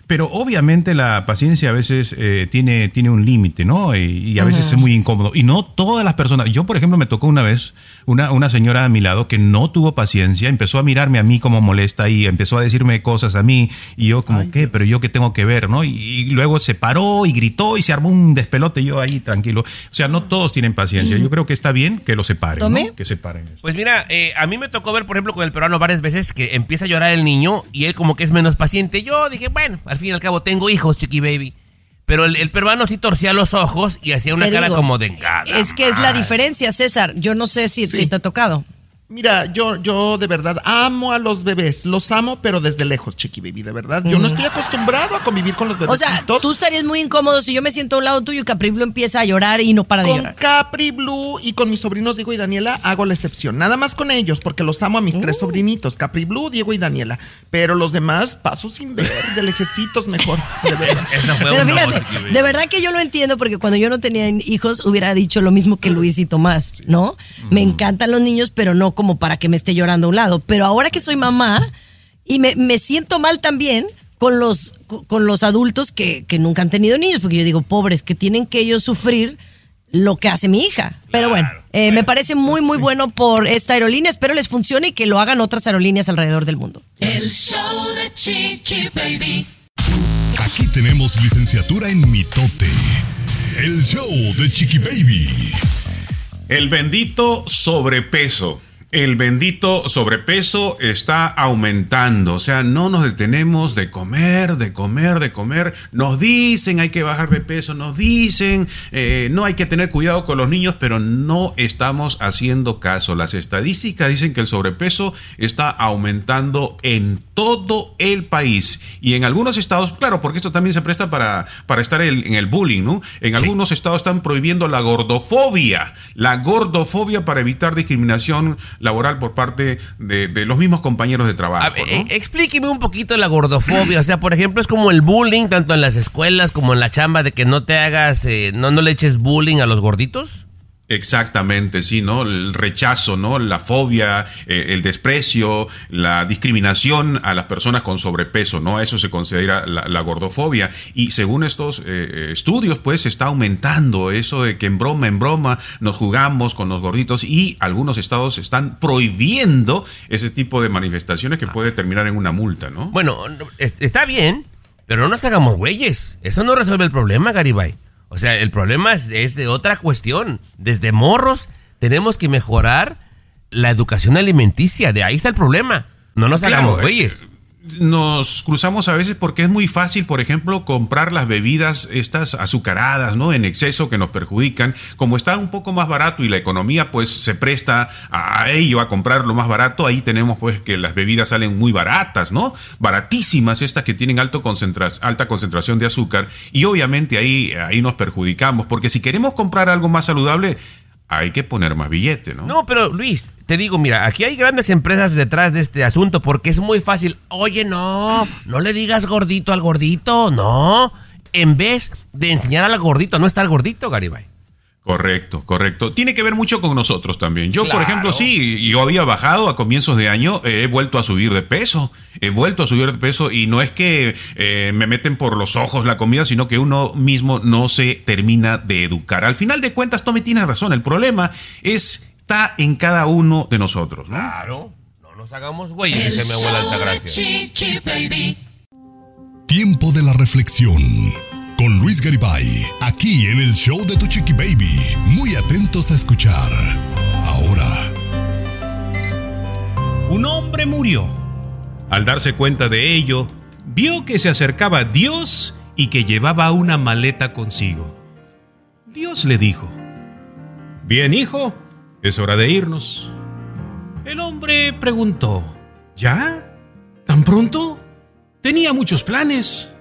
Pero obviamente la paciencia a veces eh, tiene, tiene un límite, ¿no? Y, y a veces es muy incómodo. Y no todas las personas. Yo, por ejemplo, me tocó una vez una, una señora a mi lado que no tuvo paciencia, empezó a mirarme a mí como molesta y empezó a decirme cosas a mí. Y yo, como, ¿qué? Pero yo qué tengo que ver, ¿no? Y, y luego se paró y gritó y se armó un despelote. Yo ahí tranquilo. O sea, no todos tienen paciencia. Yo creo que está bien que lo separen. ¿no? Que separen. Pues mira, eh, a mí me tocó ver, por ejemplo, con el peruano varias veces que empieza a llorar el niño y él como que es menos paciente. Yo dije, bueno, al fin y al cabo tengo hijos, chiqui baby. Pero el, el peruano sí torcía los ojos y hacía una Te cara digo, como de engada. Es que es la diferencia, César. Yo no sé si Sí. te ha tocado. Mira, yo, yo de verdad amo a los bebés. Los amo, pero desde lejos, Chiqui Baby, de verdad. Yo no estoy acostumbrado a convivir con los O bebés. sea, tú estarías muy incómodo si yo me siento a un lado tuyo y Capri Blue empieza a llorar y no para de Con llorar. Capri Blue y con mis sobrinos Diego y Daniela hago la excepción. Nada más con ellos, porque los amo a mis Uh. tres sobrinitos, Capri Blue, Diego y Daniela. Pero los demás paso sin ver, de lejecitos mejor. De verdad. Esa fue Pero fíjate, de verdad que yo lo entiendo porque cuando yo no tenía hijos hubiera dicho lo mismo que Luis y Tomás, ¿no? Me encantan los niños, pero no como para que me esté llorando a un lado. Pero ahora que soy mamá y me, me siento mal también con los, con los adultos que, que nunca han tenido niños, porque yo digo, pobres, que tienen que ellos sufrir lo que hace mi hija. Pero bueno, eh, me parece muy, muy bueno por esta aerolínea. Espero les funcione y que lo hagan otras aerolíneas alrededor del mundo. El show de Chiqui Baby. Aquí tenemos licenciatura en mitote. El show de Chiqui Baby. El bendito sobrepeso. El bendito sobrepeso está aumentando, o sea, no nos detenemos de comer, de comer, de comer. Nos dicen hay que bajar de peso, nos dicen eh, no hay que tener cuidado con los niños, pero no estamos haciendo caso. Las estadísticas dicen que el sobrepeso está aumentando en todo el país y en algunos estados, claro, porque esto también se presta para, para estar el- en el bullying, ¿no? En algunos estados están prohibiendo la gordofobia, la gordofobia para evitar discriminación laboral por parte de, de los mismos compañeros de trabajo. Eh, explíqueme un poquito la gordofobia. O sea, por ejemplo, es como el bullying, tanto en las escuelas como en la chamba, de que no te hagas, eh, no, no le eches bullying a los gorditos. Exactamente, sí, ¿no? El rechazo, ¿no? La fobia, eh, el desprecio, la discriminación a las personas con sobrepeso, ¿no? Eso se considera la, gordofobia. Y según estos eh, estudios, pues está aumentando eso de que en broma, en broma nos jugamos con los gorditos y algunos estados están prohibiendo ese tipo de manifestaciones que puede terminar en una multa, ¿no? Bueno, no, es- está bien, pero no nos hagamos güeyes. Eso no resuelve el problema, Garibay. O sea, el problema es, es de otra cuestión. Desde morros tenemos que mejorar la educación alimenticia. De ahí está el problema. No nos Claro, hagamos eh, güeyes. Nos cruzamos a veces porque es muy fácil, por ejemplo, comprar las bebidas estas azucaradas, ¿no? En exceso que nos perjudican. Como está un poco más barato y la economía pues se presta a ello, a comprar lo más barato, ahí tenemos pues que las bebidas salen muy baratas, ¿no? Baratísimas estas que tienen alto alta concentración de azúcar y obviamente ahí, ahí nos perjudicamos porque si queremos comprar algo más saludable hay que poner más billete, ¿no? No, pero Luis, te digo, mira, aquí hay grandes empresas detrás de este asunto porque es muy fácil. Oye, no, no le digas gordito al gordito, no. En vez de enseñar al gordito, no está el gordito, Garibay. Correcto, correcto. Tiene que ver mucho con nosotros también. Yo, por ejemplo, sí, yo había bajado a comienzos de año, eh, he vuelto a subir de peso, he vuelto a subir de peso y no es que eh, me meten por los ojos la comida, sino que uno mismo no se termina de educar. Al final de cuentas, Tommy tiene razón, el problema es, está en cada uno de nosotros, ¿no? Claro, no nos hagamos güeyes, El dice mi abuela Altagracia. Tiempo de la reflexión. Con Luis Garibay, aquí en el show de Tu Chiqui Baby. Muy atentos a escuchar. Ahora, Un hombre murió. Al darse cuenta de ello, vio que se acercaba Dios y que llevaba una maleta consigo. Dios le dijo, Bien, hijo, es hora de irnos. El hombre preguntó, ¿Ya? ¿Tan pronto? Tenía muchos planes.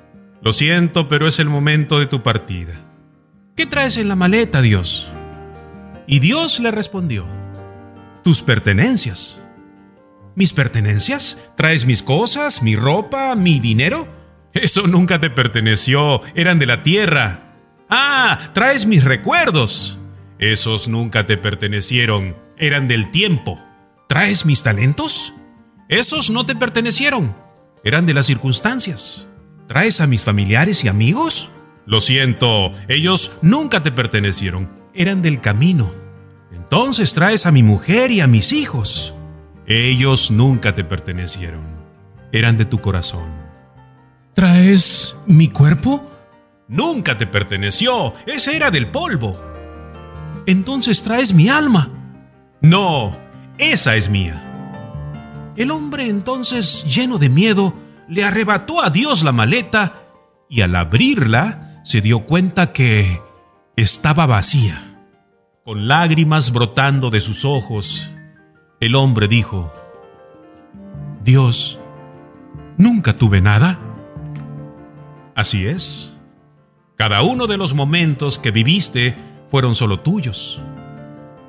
Lo siento, pero es el momento de tu partida. ¿Qué traes en la maleta, Dios? Y Dios le respondió, tus pertenencias. ¿Mis pertenencias? ¿Traes mis cosas, mi ropa, mi dinero? Eso nunca te perteneció, eran de la tierra. Ah, traes mis recuerdos. Esos nunca te pertenecieron, eran del tiempo. ¿Traes mis talentos? Esos no te pertenecieron, eran de las circunstancias. ¿Traes a mis familiares y amigos? Lo siento, ellos nunca te pertenecieron, eran del camino. Entonces traes a mi mujer y a mis hijos. Ellos nunca te pertenecieron, eran de tu corazón. ¿Traes mi cuerpo? Nunca te perteneció, ese era del polvo. Entonces traes mi alma. No, esa es mía. El hombre entonces, lleno de miedo, le arrebató a Dios la maleta y al abrirla se dio cuenta que estaba vacía. Con lágrimas brotando de sus ojos, el hombre dijo, Dios, ¿nunca tuve nada? Así es. Cada uno de los momentos que viviste fueron solo tuyos.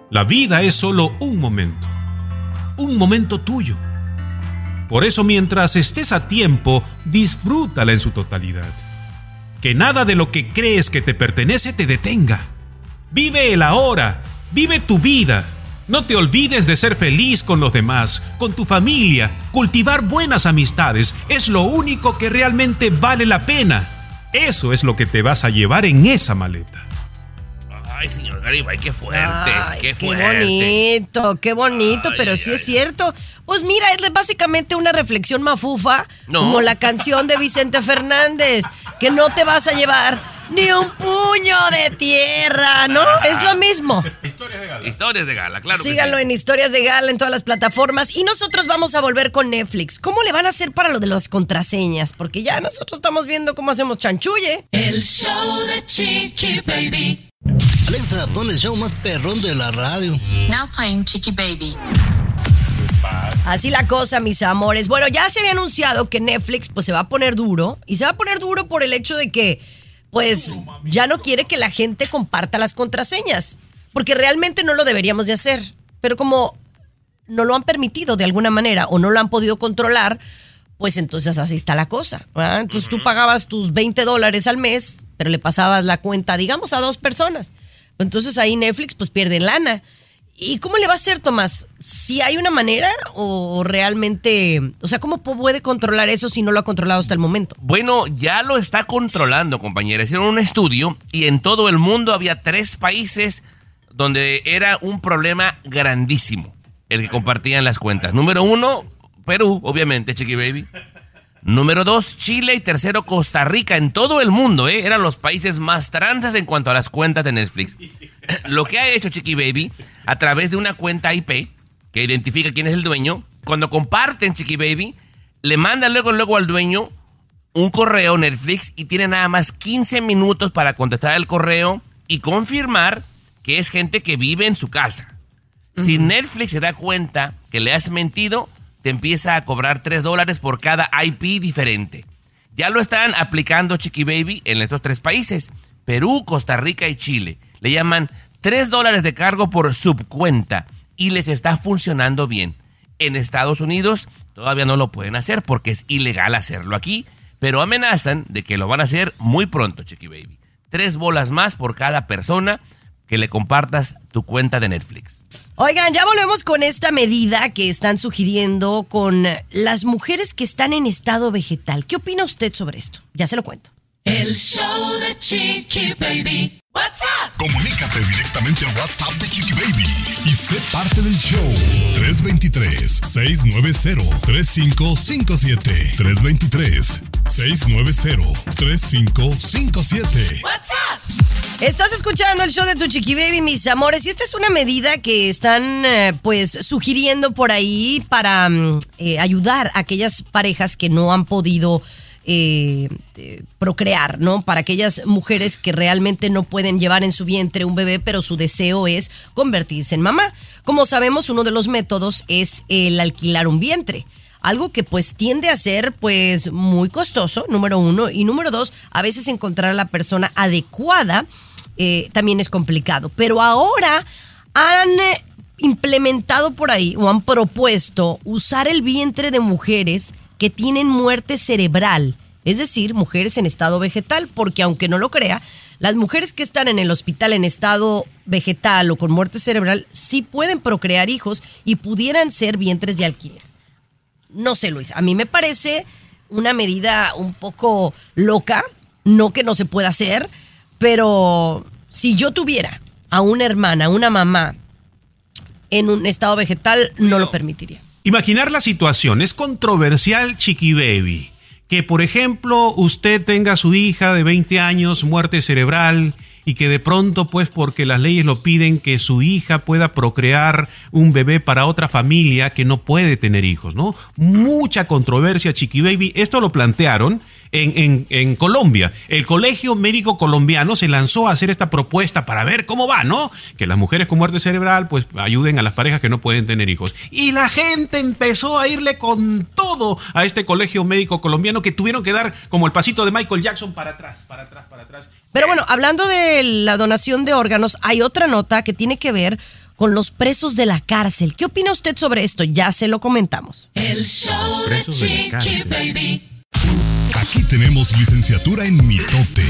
La vida es solo un momento, un momento tuyo. Por eso mientras estés a tiempo, disfrútala en su totalidad. Que nada de lo que crees que te pertenece te detenga. Vive el ahora, vive tu vida. No te olvides de ser feliz con los demás, con tu familia. Cultivar buenas amistades es lo único que realmente vale la pena. Eso es lo que te vas a llevar en esa maleta. Ay, señor Garibay, qué fuerte, Ay, qué qué fuerte. bonito, qué bonito, Ay, pero sí es cierto. Pues mira, es básicamente una reflexión mafufa, No. como la canción de Vicente Fernández, que no te vas a llevar ni un puño de tierra, ¿no? Es lo mismo. Historias de gala, claro. que Síganlo sí. en Historias de Gala en todas las plataformas. Y nosotros vamos a volver con Netflix. ¿Cómo le van a hacer para lo de las contraseñas? Porque ya nosotros estamos viendo cómo hacemos chanchulle. El show de Chiqui Baby. Alexa, pon el show más perrón de la radio. Now playing Chicky Baby. Así la cosa, mis amores. Bueno, ya se había anunciado que Netflix pues se va a poner duro y se va a poner duro por el hecho de que pues ya no quiere que la gente comparta las contraseñas, porque realmente no lo deberíamos de hacer, pero como no lo han permitido de alguna manera o no lo han podido controlar, pues entonces así está la cosa. ¿verdad? Entonces tú pagabas tus 20 dólares al mes, pero le pasabas la cuenta, digamos, a dos personas. Entonces ahí Netflix pues pierde lana. ¿Y cómo le va a hacer, Tomás? ¿Si hay una manera o realmente, o sea, cómo puede controlar eso si no lo ha controlado hasta el momento? Bueno, ya lo está controlando, compañera. Hicieron un estudio y en todo el mundo había tres países donde era un problema grandísimo el que compartían las cuentas. Número uno, Perú, obviamente, Chiqui Baby. Número dos, Chile y tercero, Costa Rica. En todo el mundo, ¿eh? Eran los países más tranzas en cuanto a las cuentas de Netflix. Lo que ha hecho Chiqui Baby, a través de una cuenta IP, que identifica quién es el dueño, cuando comparten Chiqui Baby, le manda luego, luego al dueño un correo Netflix y tiene nada más 15 minutos para contestar el correo y confirmar que es gente que vive en su casa. Si Netflix se da cuenta que le has mentido, te empieza a cobrar 3 dólares por cada IP diferente. Ya lo están aplicando Chiqui Baby en estos tres países, Perú, Costa Rica y Chile. Le llaman 3 dólares de cargo por subcuenta y les está funcionando bien. En Estados Unidos todavía no lo pueden hacer porque es ilegal hacerlo aquí, pero amenazan de que lo van a hacer muy pronto, Chiqui Baby. Tres bolas más por cada persona que le compartas tu cuenta de Netflix. Oigan, ya volvemos con esta medida que están sugiriendo con las mujeres que están en estado vegetal. ¿Qué opina usted sobre esto? Ya se lo cuento. El show de Chiqui Baby. What's up? Comunícate directamente al WhatsApp de Chiqui Baby y sé parte del show. 323-690-3557. 323-690-3557. What's up? Estás escuchando el show de tu Chiqui Baby, mis amores, y esta es una medida que están eh, pues sugiriendo por ahí para mm, eh, ayudar a aquellas parejas que no han podido eh, procrear, ¿no? Para aquellas mujeres que realmente no pueden llevar en su vientre un bebé, pero su deseo es convertirse en mamá. Como sabemos, uno de los métodos es el alquilar un vientre. Algo que pues tiende a ser pues muy costoso, número uno. Y número dos, a veces encontrar a la persona adecuada eh, también es complicado. Pero ahora han eh, implementado por ahí o han propuesto usar el vientre de mujeres que tienen muerte cerebral, es decir, mujeres en estado vegetal, porque aunque no lo crea, las mujeres que están en el hospital en estado vegetal o con muerte cerebral sí pueden procrear hijos y pudieran ser vientres de alquiler. No sé, Luis, a mí me parece una medida un poco loca, no que no se pueda hacer, pero si yo tuviera a una hermana, una mamá en un estado vegetal, no lo permitiría. Imaginar la situación, es controversial, Chiqui Baby. Que, por ejemplo, usted tenga a su hija de 20 años, muerte cerebral, y que de pronto, pues porque las leyes lo piden, que su hija pueda procrear un bebé para otra familia que no puede tener hijos, ¿no? Mucha controversia, Chiqui Baby. Esto lo plantearon en, en- en Colombia. El Colegio Médico Colombiano se lanzó a hacer esta propuesta para ver cómo va, ¿no? Que las mujeres con muerte cerebral, pues ayuden a las parejas que no pueden tener hijos. Y la gente empezó a irle con todo a este Colegio Médico Colombiano que tuvieron que dar como el pasito de Michael Jackson para atrás, para atrás, para atrás. Pero bueno, hablando de la donación de órganos, hay otra nota que tiene que ver con los presos de la cárcel. ¿Qué opina usted sobre esto? Ya se lo comentamos. El show de Chiqui. Baby. Aquí tenemos licenciatura en mitote.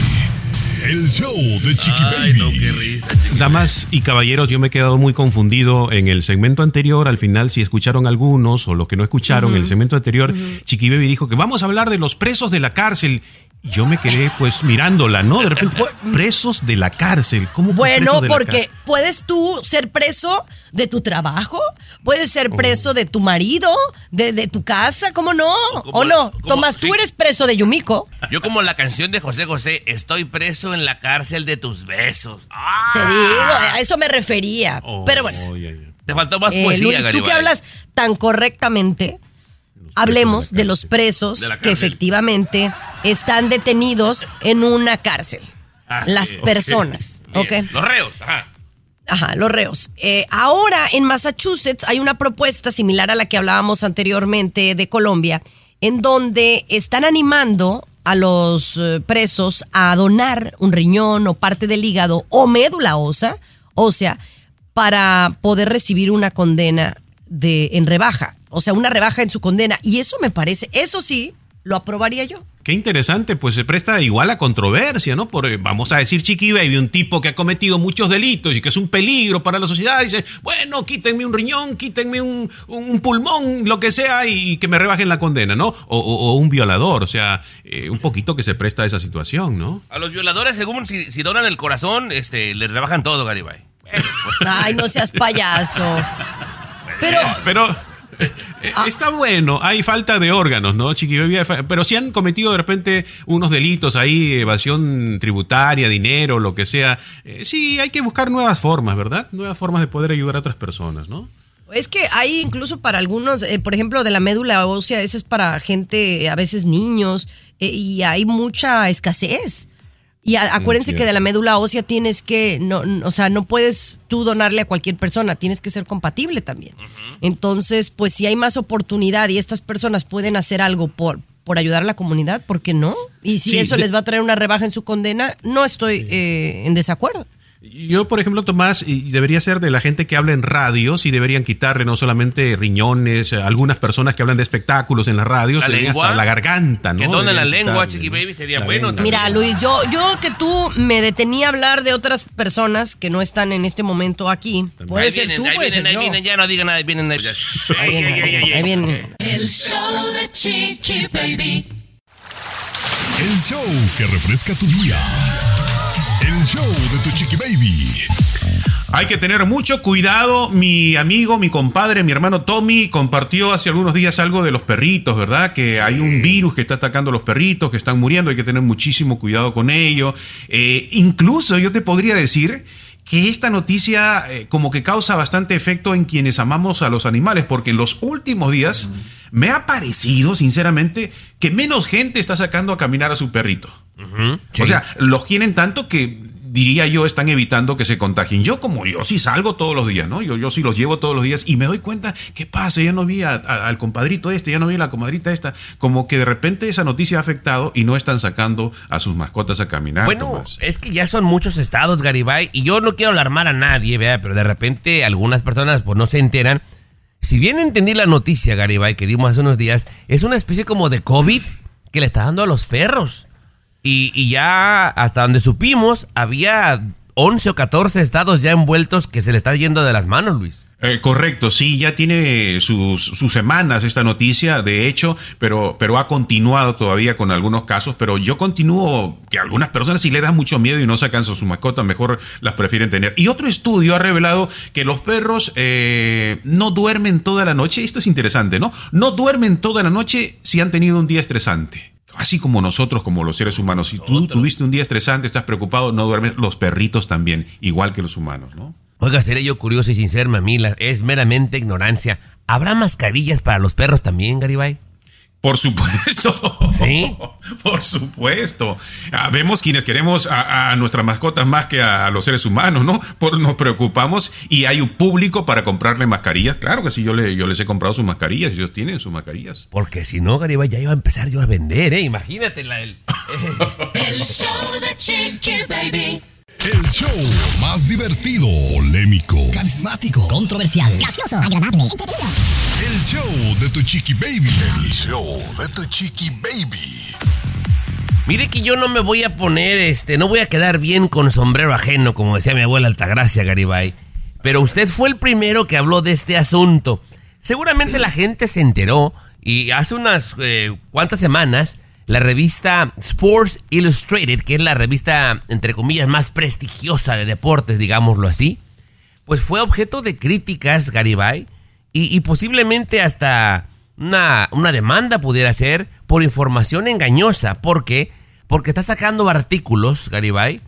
El show de Chiqui Baby. Damas y caballeros, yo me he quedado muy confundido en el segmento anterior. Al final, si escucharon algunos o los que no escucharon, el segmento anterior, Chiqui Baby dijo que vamos a hablar de los presos de la cárcel. Yo me quedé pues mirándola, ¿no? De repente, presos de la cárcel. ¿Cómo Bueno, porque cárcel? puedes tú ser preso de tu trabajo, puedes ser Oh. preso de tu marido, de, de tu casa, ¿cómo no? como- ¿O no? como- Tomás, sí. tú eres preso de Yumiko. Yo como la canción de José José, estoy preso en la cárcel de tus besos. ¡Ah! Te digo, a eso me refería. Oh, Pero bueno. Te faltó más eh, poesía, Luis, tú que hablas tan correctamente, hablemos de, los presos De que efectivamente están detenidos en una cárcel. Ah, Las sí, personas, Bien. ¿ok? Los reos, ajá. Ajá, los reos. Eh, ahora en Massachusetts hay una propuesta similar a la que hablábamos anteriormente de Colombia, en donde están animando a los eh, presos a donar un riñón o parte del hígado o médula ósea, ósea para poder recibir una condena de en rebaja, o sea, una rebaja en su condena. Y eso me parece, eso sí, lo aprobaría yo. Qué interesante, pues se presta igual a controversia, ¿no? Porque vamos a decir Chiqui Baby, un tipo que ha cometido muchos delitos y que es un peligro para la sociedad, dice, bueno, quítenme un riñón, quítenme un, un pulmón, lo que sea, y que me rebajen la condena, ¿no? O, o- o un violador, o sea, eh, un poquito que se presta a esa situación, ¿no? A los violadores, según si, si donan el corazón, este, les rebajan todo, Garibay. Ay, no seas payaso. Pero Pero eh, eh, está bueno, hay falta de órganos, ¿no, Chiqui Pero si han cometido de repente unos delitos ahí, evasión tributaria, dinero, lo que sea, eh, sí, hay que buscar nuevas formas, ¿verdad? Nuevas formas de poder ayudar a otras personas, ¿no? es que hay incluso para algunos, eh, por ejemplo, de la médula ósea, ese es para gente, a veces niños, eh, y hay mucha escasez. Y a- acuérdense que de la médula ósea tienes que, no, o sea, no puedes tú donarle a cualquier persona, tienes que ser compatible también. Entonces, pues si hay más oportunidad y estas personas pueden hacer algo por, por ayudar a la comunidad, ¿por qué no? Y si Sí, eso de- les va a traer una rebaja en su condena, no estoy eh, en desacuerdo. Yo, por ejemplo, Tomás, y debería ser de la gente que habla en radio, sí deberían quitarle no solamente riñones, eh, algunas personas que hablan de espectáculos en las radios, La lengua. hasta la garganta, ¿no? Que donen la lengua, Chiqui. Baby, sería La bueno. Mira, Luis, yo, yo que tú me detenía a hablar de otras personas que no están en este momento aquí. Puede ahí ser vienen, tú, ahí vienen, ahí vienen, ya no digan nada, ahí vienen. Ahí Ahí vienen, ahí vienen. El show de Chiqui Baby. El show que refresca tu día. El show de tu chiqui baby. Hay que tener mucho cuidado. Mi amigo, mi compadre, mi hermano Tommy compartió hace algunos días algo de los perritos, ¿verdad? Que hay un virus que está atacando a los perritos, que están muriendo, hay que tener muchísimo cuidado con ello. Eh, incluso yo te podría decir que esta noticia eh, como que causa bastante efecto en quienes amamos a los animales, porque en los últimos días me ha parecido, sinceramente, que menos gente está sacando a caminar a su perrito. O sea, los quieren tanto que diría yo están evitando que se contagien. Yo como yo sí salgo todos los días, ¿no? Yo, yo sí los llevo todos los días y me doy cuenta, ¿qué pasa? Ya no vi a- a- al compadrito este, ya no vi a la comadrita esta. Como que de repente esa noticia ha afectado y no están sacando a sus mascotas a caminar. Bueno, Tomás. es que ya son muchos estados, Garibay, y yo no quiero alarmar a nadie, ¿verdad? pero de repente algunas personas pues no se enteran. Si bien entendí la noticia, Garibay, que dimos hace unos días, es una especie como de COVID que le está dando a los perros. Y, y ya hasta donde supimos, había 11 o 14 estados ya envueltos que se le está yendo de las manos, Luis. Eh, correcto, sí, ya tiene sus, sus semanas esta noticia, de hecho, pero, pero ha continuado todavía con algunos casos, pero yo continúo que algunas personas sí le dan mucho miedo y no sacan a su mascota, mejor las prefieren tener. Y otro estudio ha revelado que los perros eh, no duermen toda la noche, esto es interesante, ¿no? No duermen toda la noche si han tenido un día estresante. Así como nosotros, como los seres humanos. Si tú tuviste un día estresante, estás preocupado, no duermes, los perritos también, igual que los humanos, ¿no? Oiga, seré yo curioso y sin ser mamila, es meramente ignorancia. ¿Habrá mascarillas para los perros también, Garibay? Por supuesto. Sí. Por supuesto. Ah, vemos quienes queremos a, a nuestras mascotas más que a, a los seres humanos, ¿no? Por, nos preocupamos y hay un público para comprarle mascarillas. Claro que sí, yo, le, yo les he comprado sus mascarillas, ellos tienen sus mascarillas. Porque si no, Garibay, ya iba a empezar yo a vender, ¿eh? Imagínate la, el, El show de Chiqui Baby. El show más divertido, polémico, Carismático, controversial, Gracioso, agradable, entretenido. el show de tu chiqui baby. El show de tu chiqui baby. Mire que yo no me voy a poner, este, no voy a quedar bien con sombrero ajeno, como decía mi abuela Altagracia Garibay. Pero usted fue el primero que habló de este asunto. Seguramente la gente se enteró y hace unas eh, cuantas semanas la revista Sports Illustrated, que es la revista entre comillas más prestigiosa de deportes, digámoslo así, pues fue objeto de críticas Garibay y, y posiblemente hasta una, una demanda pudiera ser por información engañosa. ¿Por qué? Porque está sacando artículos, Garibay,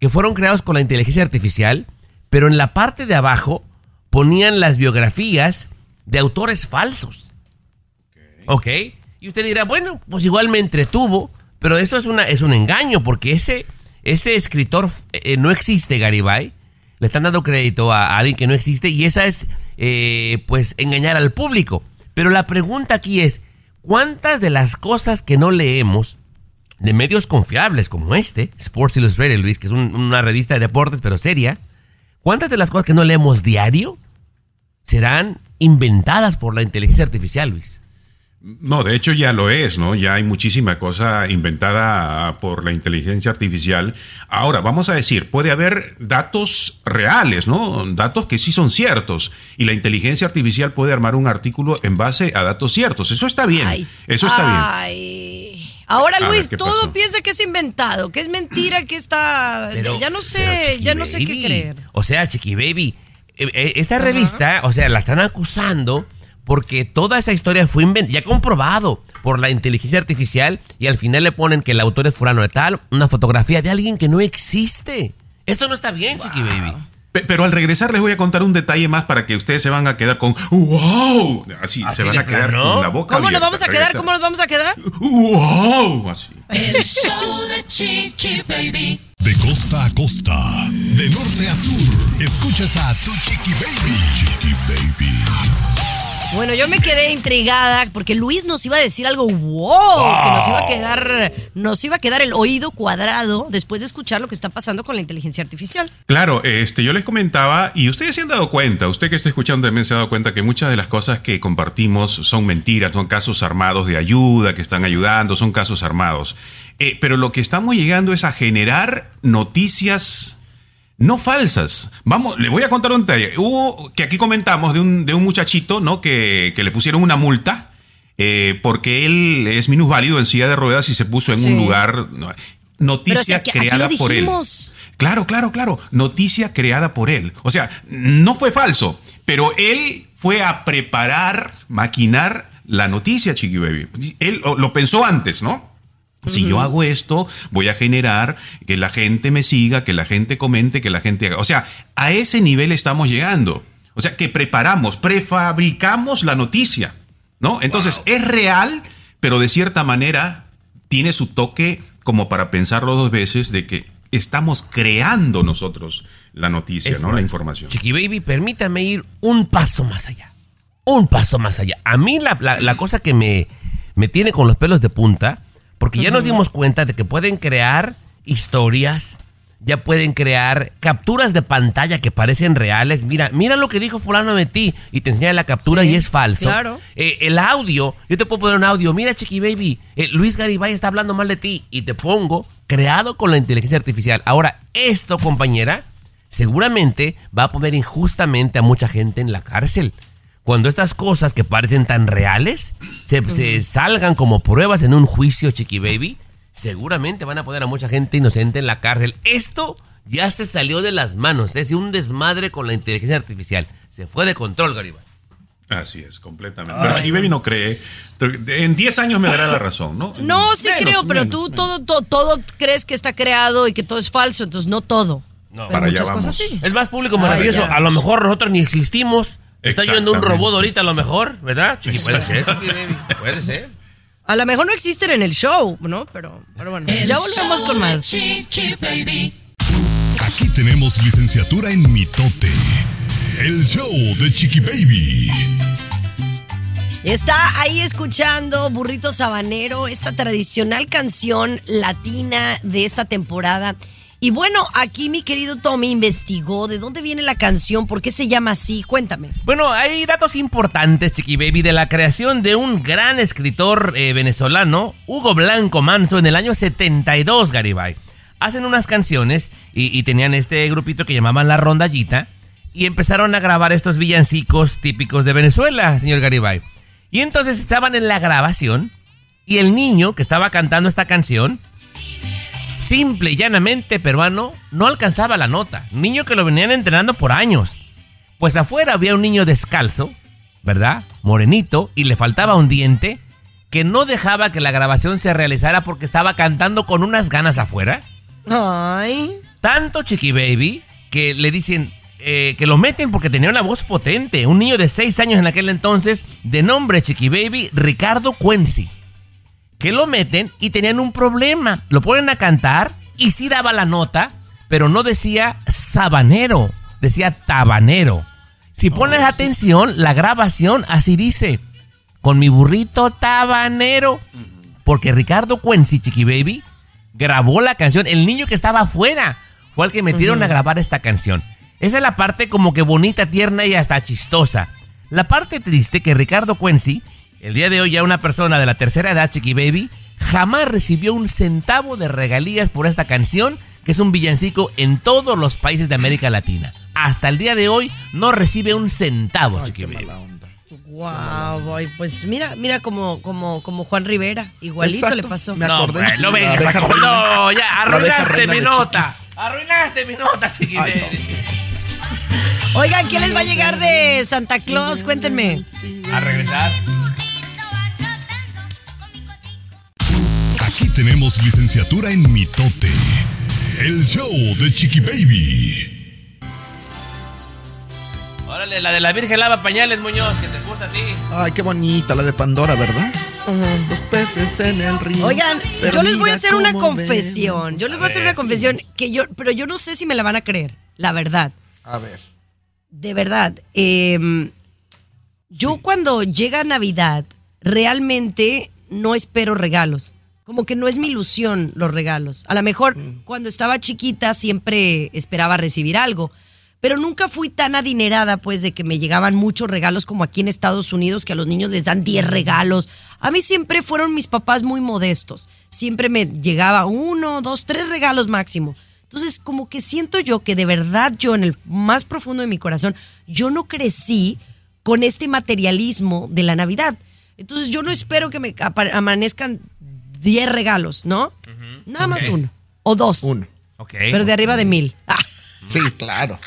que fueron creados con la inteligencia artificial, pero en la parte de abajo ponían las biografías de autores falsos. ¿Ok? Y usted dirá, bueno, pues igual me entretuvo, pero esto es, una, es un engaño, porque ese, ese escritor eh, no existe, Garibay. Le están dando crédito a, alguien que no existe y esa es, eh, pues, engañar al público. Pero la pregunta aquí es, ¿cuántas de las cosas que no leemos de medios confiables como este, Sports Illustrated, Luis, que es un- una revista de deportes pero seria, ¿cuántas de las cosas que no leemos diario serán inventadas por la inteligencia artificial, Luis? No, de hecho ya lo es, ¿no? Ya hay muchísima cosa inventada por la inteligencia artificial. Ahora, vamos a decir, puede haber datos reales, ¿no? Datos que sí son ciertos. Y la inteligencia artificial puede armar un artículo en base a datos ciertos. Eso está bien. Ay. Eso está bien. Ay. Ahora A ver, Luis, ¿qué todo pasó? piensa que es inventado, que es mentira, que está... Pero- ya no sé, ya no sé qué creer. O sea, Chiqui Baby, eh, eh, esta revista, o sea, la están acusando porque toda esa historia fue inventada, ya comprobado por la inteligencia artificial y al final le ponen que el autor es fulano de tal, una fotografía de alguien que no existe. Esto no está bien, Chiqui Baby. Pe- Pero al regresar les voy a contar un detalle más para que ustedes se van a quedar con ¡Wow! Así, Así se van a quedar plano. con la boca ¿Cómo nos vamos a quedar? Regresa. ¿Cómo nos vamos a quedar? ¡Wow! Así. El show de Chiqui Baby. De costa a costa, de norte a sur, escuchas a tu chiqui baby. Chiqui baby. Bueno, yo me quedé intrigada porque Luis nos iba a decir algo wow, que nos iba a quedar, nos iba a quedar el oído cuadrado después de escuchar lo que está pasando con la inteligencia artificial. Claro, este, yo les comentaba, y ustedes se han dado cuenta, usted que está escuchando también se ha dado cuenta que muchas de las cosas que compartimos son mentiras, son casos armados de ayuda, que están ayudando, son casos armados. Eh, pero lo que estamos llegando es a generar noticias no falsas. Vamos, le voy a contar un detalle. Hubo, que aquí comentamos de un, de un muchachito, ¿no? Que, que le pusieron una multa. eh, porque él es minusválido en silla de ruedas y se puso en Sí. un lugar. Noticia si aquí, aquí creada por él. Claro, claro, claro. Noticia creada por él. O sea, no fue falso, pero él fue a preparar, maquinar la noticia, Chiqui Baby. Él lo pensó antes, ¿no? Si yo hago esto, voy a generar que la gente me siga, que la gente comente, que la gente haga. O sea, a ese nivel estamos llegando. O sea, que preparamos, prefabricamos la noticia, ¿no? Entonces, es real, pero de cierta manera tiene su toque como para pensarlo dos veces de que estamos creando nosotros la noticia, Es ¿no? más, La información. Chiqui Baby, permítame ir un paso más allá. Un paso más allá. A mí la, la- la cosa que me, me tiene con los pelos de punta, porque ya nos dimos cuenta de que pueden crear historias, ya pueden crear capturas de pantalla que parecen reales. Mira, mira lo que dijo fulano de ti y te enseña la captura Sí, y es falso. claro. Eh, el audio, yo te puedo poner un audio, mira Chiqui Baby, eh, Luis Garibay está hablando mal de ti y te pongo creado con la inteligencia artificial. Ahora, esto, compañera, seguramente va a poner injustamente a mucha gente en la cárcel. Cuando estas cosas que parecen tan reales se, se salgan como pruebas en un juicio, Chiqui Baby, seguramente van a poner a mucha gente inocente en la cárcel. Esto ya se salió de las manos, es un desmadre con la inteligencia artificial. Se fue de control, Garibay. Así es, completamente. Pero Chiqui Baby no cree. En 10 años me dará la razón, ¿no? No, sí Menos, creo, pero menos, tú menos. todo, todo, todo crees que está creado y que todo es falso, entonces no todo. No. Pero Para allá muchas cosas vamos. sí. Es más público maravilloso. A lo mejor nosotros ni existimos. Está yendo un robot ahorita a lo mejor, ¿verdad? Chiqui, puede ser. Puede ser. A lo mejor no existen en el show, ¿no? Pero, pero bueno, El ya volvemos con más. Chiqui Baby. Aquí tenemos licenciatura en mitote. El show de Chiqui Baby. Está ahí escuchando Burrito Sabanero, esta tradicional canción latina de esta temporada. Y bueno, aquí mi querido Tommy investigó de dónde viene la canción, por qué se llama así. Cuéntame. Bueno, hay datos importantes, Chiqui Baby, de la creación de un gran escritor eh, venezolano, Hugo Blanco Manso, en el año 72, Garibay. Hacen unas canciones y, y tenían este grupito que llamaban La Rondallita y empezaron a grabar estos villancicos típicos de Venezuela, señor Garibay. Y entonces estaban en la grabación y el niño que estaba cantando esta canción simple y llanamente peruano, no alcanzaba la nota. Niño que lo venían entrenando por años. Pues afuera había un niño descalzo, ¿verdad? Morenito, y le faltaba un diente, que no dejaba que la grabación se realizara porque estaba cantando con unas ganas afuera. Ay. Tanto Chiqui Baby que le dicen eh, que lo meten porque tenía una voz potente. Un niño de 6 años en aquel entonces, de nombre Chiqui Baby, Ricardo Cuenci. Que lo meten y tenían un problema. Lo ponen a cantar y sí daba la nota, pero no decía sabanero, decía tabanero. Si pones atención, la grabación así dice, con mi burrito tabanero. Porque Ricardo Cuenci, Chiqui Baby, grabó la canción. El niño que estaba afuera fue el que metieron a grabar esta canción. Esa es la parte como que bonita, tierna y hasta chistosa. La parte triste que Ricardo Cuenci el día de hoy ya una persona de la tercera edad, Chiqui Baby, jamás recibió un centavo de regalías por esta canción, que es un villancico en todos los países de América Latina. Hasta el día de hoy no recibe un centavo, Chiqui Baby. Wow, boy, pues mira, mira como, como, como Juan Rivera, igualito Exacto, le pasó. me No, acordé. no vengas reina. No, ya, arruinaste mi nota. Arruinaste mi nota, Chiqui Ay, Baby. Oigan, ¿qué les va a llegar de Santa Claus? Cuéntenme. A regresar. Aquí tenemos licenciatura en mitote. El show de Chiqui Baby. Órale, la de la Virgen lava pañales, Muñoz, que te gusta a ti. Ay, qué bonita la de Pandora, ¿verdad? Los peces en el río. Oigan, yo les voy a hacer una ven. confesión. Yo les voy a hacer una confesión que yo, pero yo no sé si me la van a creer, la verdad. A ver. De verdad. eh, yo cuando llega Navidad, realmente no espero regalos. Como que no es mi ilusión los regalos. A lo mejor cuando estaba chiquita siempre esperaba recibir algo. Pero nunca fui tan adinerada, pues, de que me llegaban muchos regalos como aquí en Estados Unidos, que a los niños les dan 10 regalos. A mí siempre fueron mis papás muy modestos. Siempre me llegaba uno, dos, tres regalos máximo. Entonces, como que siento yo que de verdad yo, en el más profundo de mi corazón, yo no crecí con este materialismo de la Navidad. Entonces, yo no espero que me amanezcan 10 regalos, ¿no? Nada más uno. O dos. Uno. Ok. Pero de arriba de mil. Ah. Sí, claro.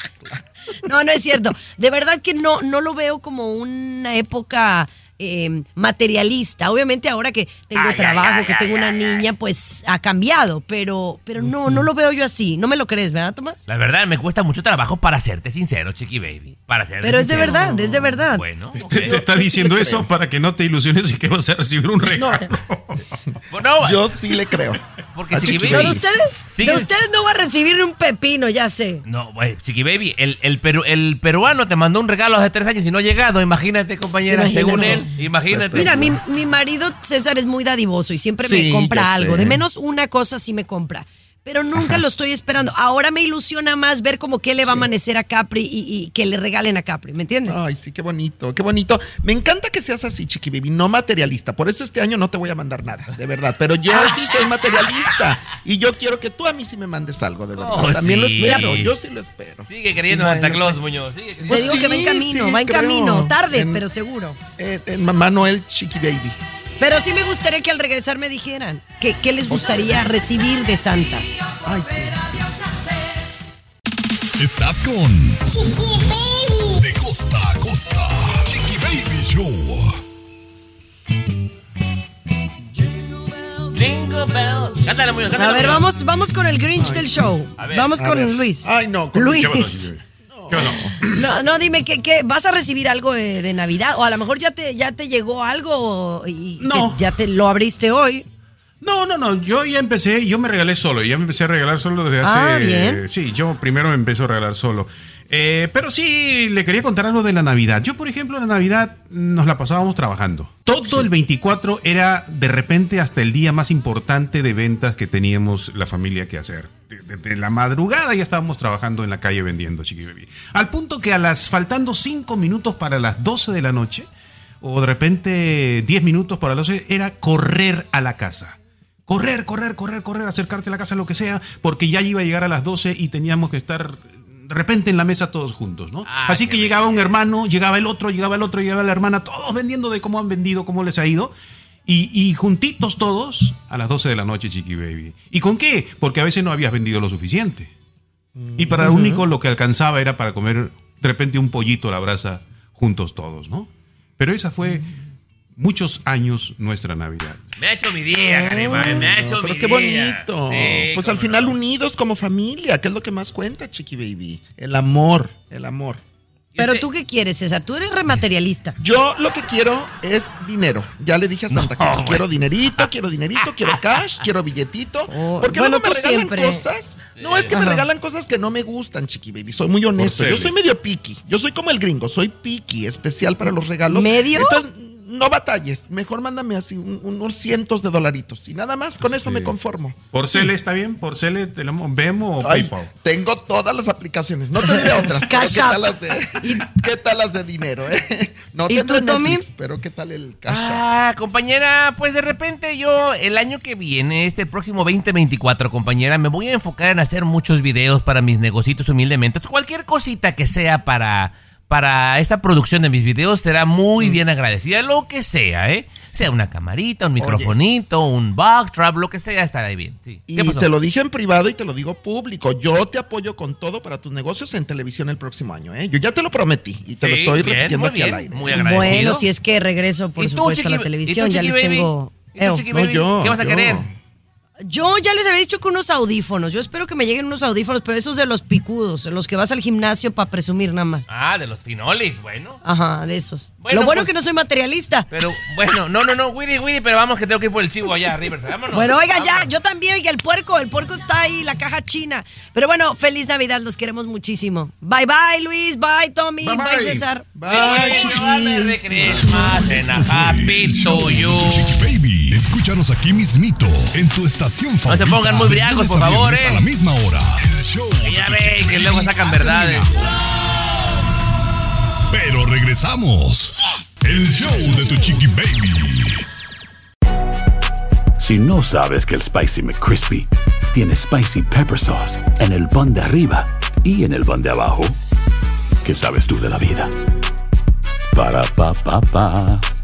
No, no es cierto. De verdad que no, no lo veo como una época eh, materialista. Obviamente ahora que tengo Ay, trabajo, ay, que ay, tengo una ay, niña, pues ha cambiado. Pero, pero no, no lo veo yo así. No me lo crees, ¿verdad, Tomás? La verdad, me cuesta mucho trabajo para serte sincero, Chiqui Baby. Para serte Pero es de verdad, es de verdad. Bueno. Te, te está diciendo eso para que no te ilusiones y que vas a recibir un regalo. Bueno, Yo sí le creo. porque Chiqui Chiqui Baby. de ustedes, Sigues- de ustedes no va a recibir un pepino, ya sé. No, güey, Chiqui Baby, el, el, peru- el peruano te mandó un regalo hace tres años y no ha llegado. Imagínate, compañera, Imagínate. según él. Imagínate. Mira, mi, mi marido César es muy dadivoso y siempre Sí, me compra algo. sé. De menos una cosa sí me compra. Pero nunca lo estoy esperando. Ahora me ilusiona más ver como qué le va a amanecer a Capri y, y que le regalen a Capri, ¿me entiendes? Ay, sí, qué bonito, qué bonito. Me encanta que seas así, Chiqui Baby, no materialista. Por eso este año no te voy a mandar nada, de verdad. Pero yo sí soy materialista. Y yo quiero que tú a mí sí me mandes algo, de verdad. Oh, También lo espero, yo sí lo espero. Sigue creyendo en Santa Claus, Muñoz. Sigue creyendo. Te Pues digo sí, que va en camino, sí, va en creo. camino. Tarde, En- pero seguro. Eh, en Mamá Noel, Chiqui Baby. Pero sí me gustaría que al regresar me dijeran que, qué les gustaría recibir de Santa. Ay, sí. Estás con De costa a costa. Chiqui Baby Show. Jingle bells. Cántale, Muñoz. cántale, A ver, vamos, vamos con el Grinch del show. Ver, vamos con ver. Luis. Ay, no, con- Luis. No, no, dime, ¿qué, qué, vas a recibir algo de, de Navidad? O a lo mejor ya te, ya te llegó algo y No. ya te lo abriste hoy. No, no, no. Yo ya empecé, yo me regalé solo. Ya me empecé a regalar solo desde hace. Ah, bien. Sí, yo primero me empecé a regalar solo. Eh, pero sí, le quería contar algo de la Navidad. Yo, por ejemplo, la Navidad nos la pasábamos trabajando. Todo el 24 era de repente hasta el día más importante de ventas que teníamos la familia que hacer. Desde la madrugada ya estábamos trabajando en la calle vendiendo Chiqui Baby. Al punto que a las faltando 5 minutos para las 12 de la noche, o de repente 10 minutos para las 12, era correr a la casa. Correr, correr, correr, correr, acercarte a la casa, lo que sea, porque ya iba a llegar a las 12 y teníamos que estar de repente en la mesa todos juntos, ¿no? Ah, Así que llegaba un hermano, llegaba el otro, llegaba el otro, llegaba la hermana, todos vendiendo de cómo han vendido, cómo les ha ido. Y, y juntitos todos a las 12 de la noche, Chiqui Baby. ¿Y con qué? Porque a veces no habías vendido lo suficiente. Y para lo único lo que alcanzaba era para comer de repente un pollito a la brasa juntos todos, ¿no? Pero esa fue muchos años nuestra Navidad. Me ha hecho mi día, Garibay. Me ha hecho Pero mi qué día. bonito. Sí, pues al final no. unidos como familia, que es lo que más cuenta, Chiqui Baby. El amor, el amor. Pero tú qué quieres, César? Tú eres rematerialista. Yo lo que quiero es dinero. Ya le dije a Santa Claus, güey. quiero dinerito, quiero dinerito, quiero cash, quiero billetito. Oh, porque bueno, luego me tú regalan siempre. cosas. No, es que me regalan cosas que no me gustan, Chiqui Baby. Soy muy honesto. Yo soy medio picky. Yo soy como el gringo, soy picky, especial para los regalos. ¿Medio? Entonces, no batalles. Mejor mándame así un- unos cientos de dolaritos. Y nada más, con eso me conformo. ¿Por Cele está bien? ¿Por Cele, te lo- Vemo o Ay, PayPal? tengo todas las aplicaciones. No te diré otras. pero ¿Qué tal las de, qué tal las de dinero? eh? No ¿Y tendré tú, Tommy? Netflix, pero ¿qué tal el cash? Ah, compañera, pues de repente yo el año que viene, este próximo 2024, compañera, me voy a enfocar en hacer muchos videos para mis negocios humildemente. Cualquier cosita que sea para para esta producción de mis videos será Mm. muy bien agradecida, lo que sea, ¿eh? Sea una camarita, un microfonito, un box trap, lo que sea, estará bien. Sí. Y te lo dije en privado y te lo digo público. Yo te apoyo con todo para tus negocios en televisión el próximo año, ¿eh? Yo ya te lo prometí y te lo estoy bien, repitiendo aquí al bien, aire. muy agradecido. Bueno, si es que regreso, por ¿Y tú, supuesto, a la televisión, y tú, ya les Baby? tengo... ¿Y tú, No, yo, ¿Qué vas a yo. querer? Yo ya les había dicho que unos audífonos. Yo espero que me lleguen unos audífonos, pero esos de los picudos, los que vas al gimnasio para presumir nada más. Ah, de los finolis, bueno. Ajá, de esos. Bueno, Lo bueno pues- que no soy materialista. Pero bueno, no, no, no, Willy, Willy, pero vamos que tengo que ir por el chivo allá, Riverside. Vámonos. Bueno, oiga, ya, yo también, y el puerco, el puerco está ahí, la caja china. Pero bueno, feliz Navidad, los queremos muchísimo. Bye, bye, Luis, bye, Tommy, Bye, bye, bye. César. Bye, Merry Christmas and escúchanos aquí mismito en tu estación favorita. pongan muy briagos, por favor, eh. A la misma hora. El show Ya Chiqui que luego sacan verdades. Pero regresamos. El show de tu Chiqui Baby. Si no sabes que el Spicy McCrispy tiene Spicy Pepper Sauce en el pan de arriba y en el pan de abajo, ¿qué sabes tú de la vida? Para, pa, pa, pa.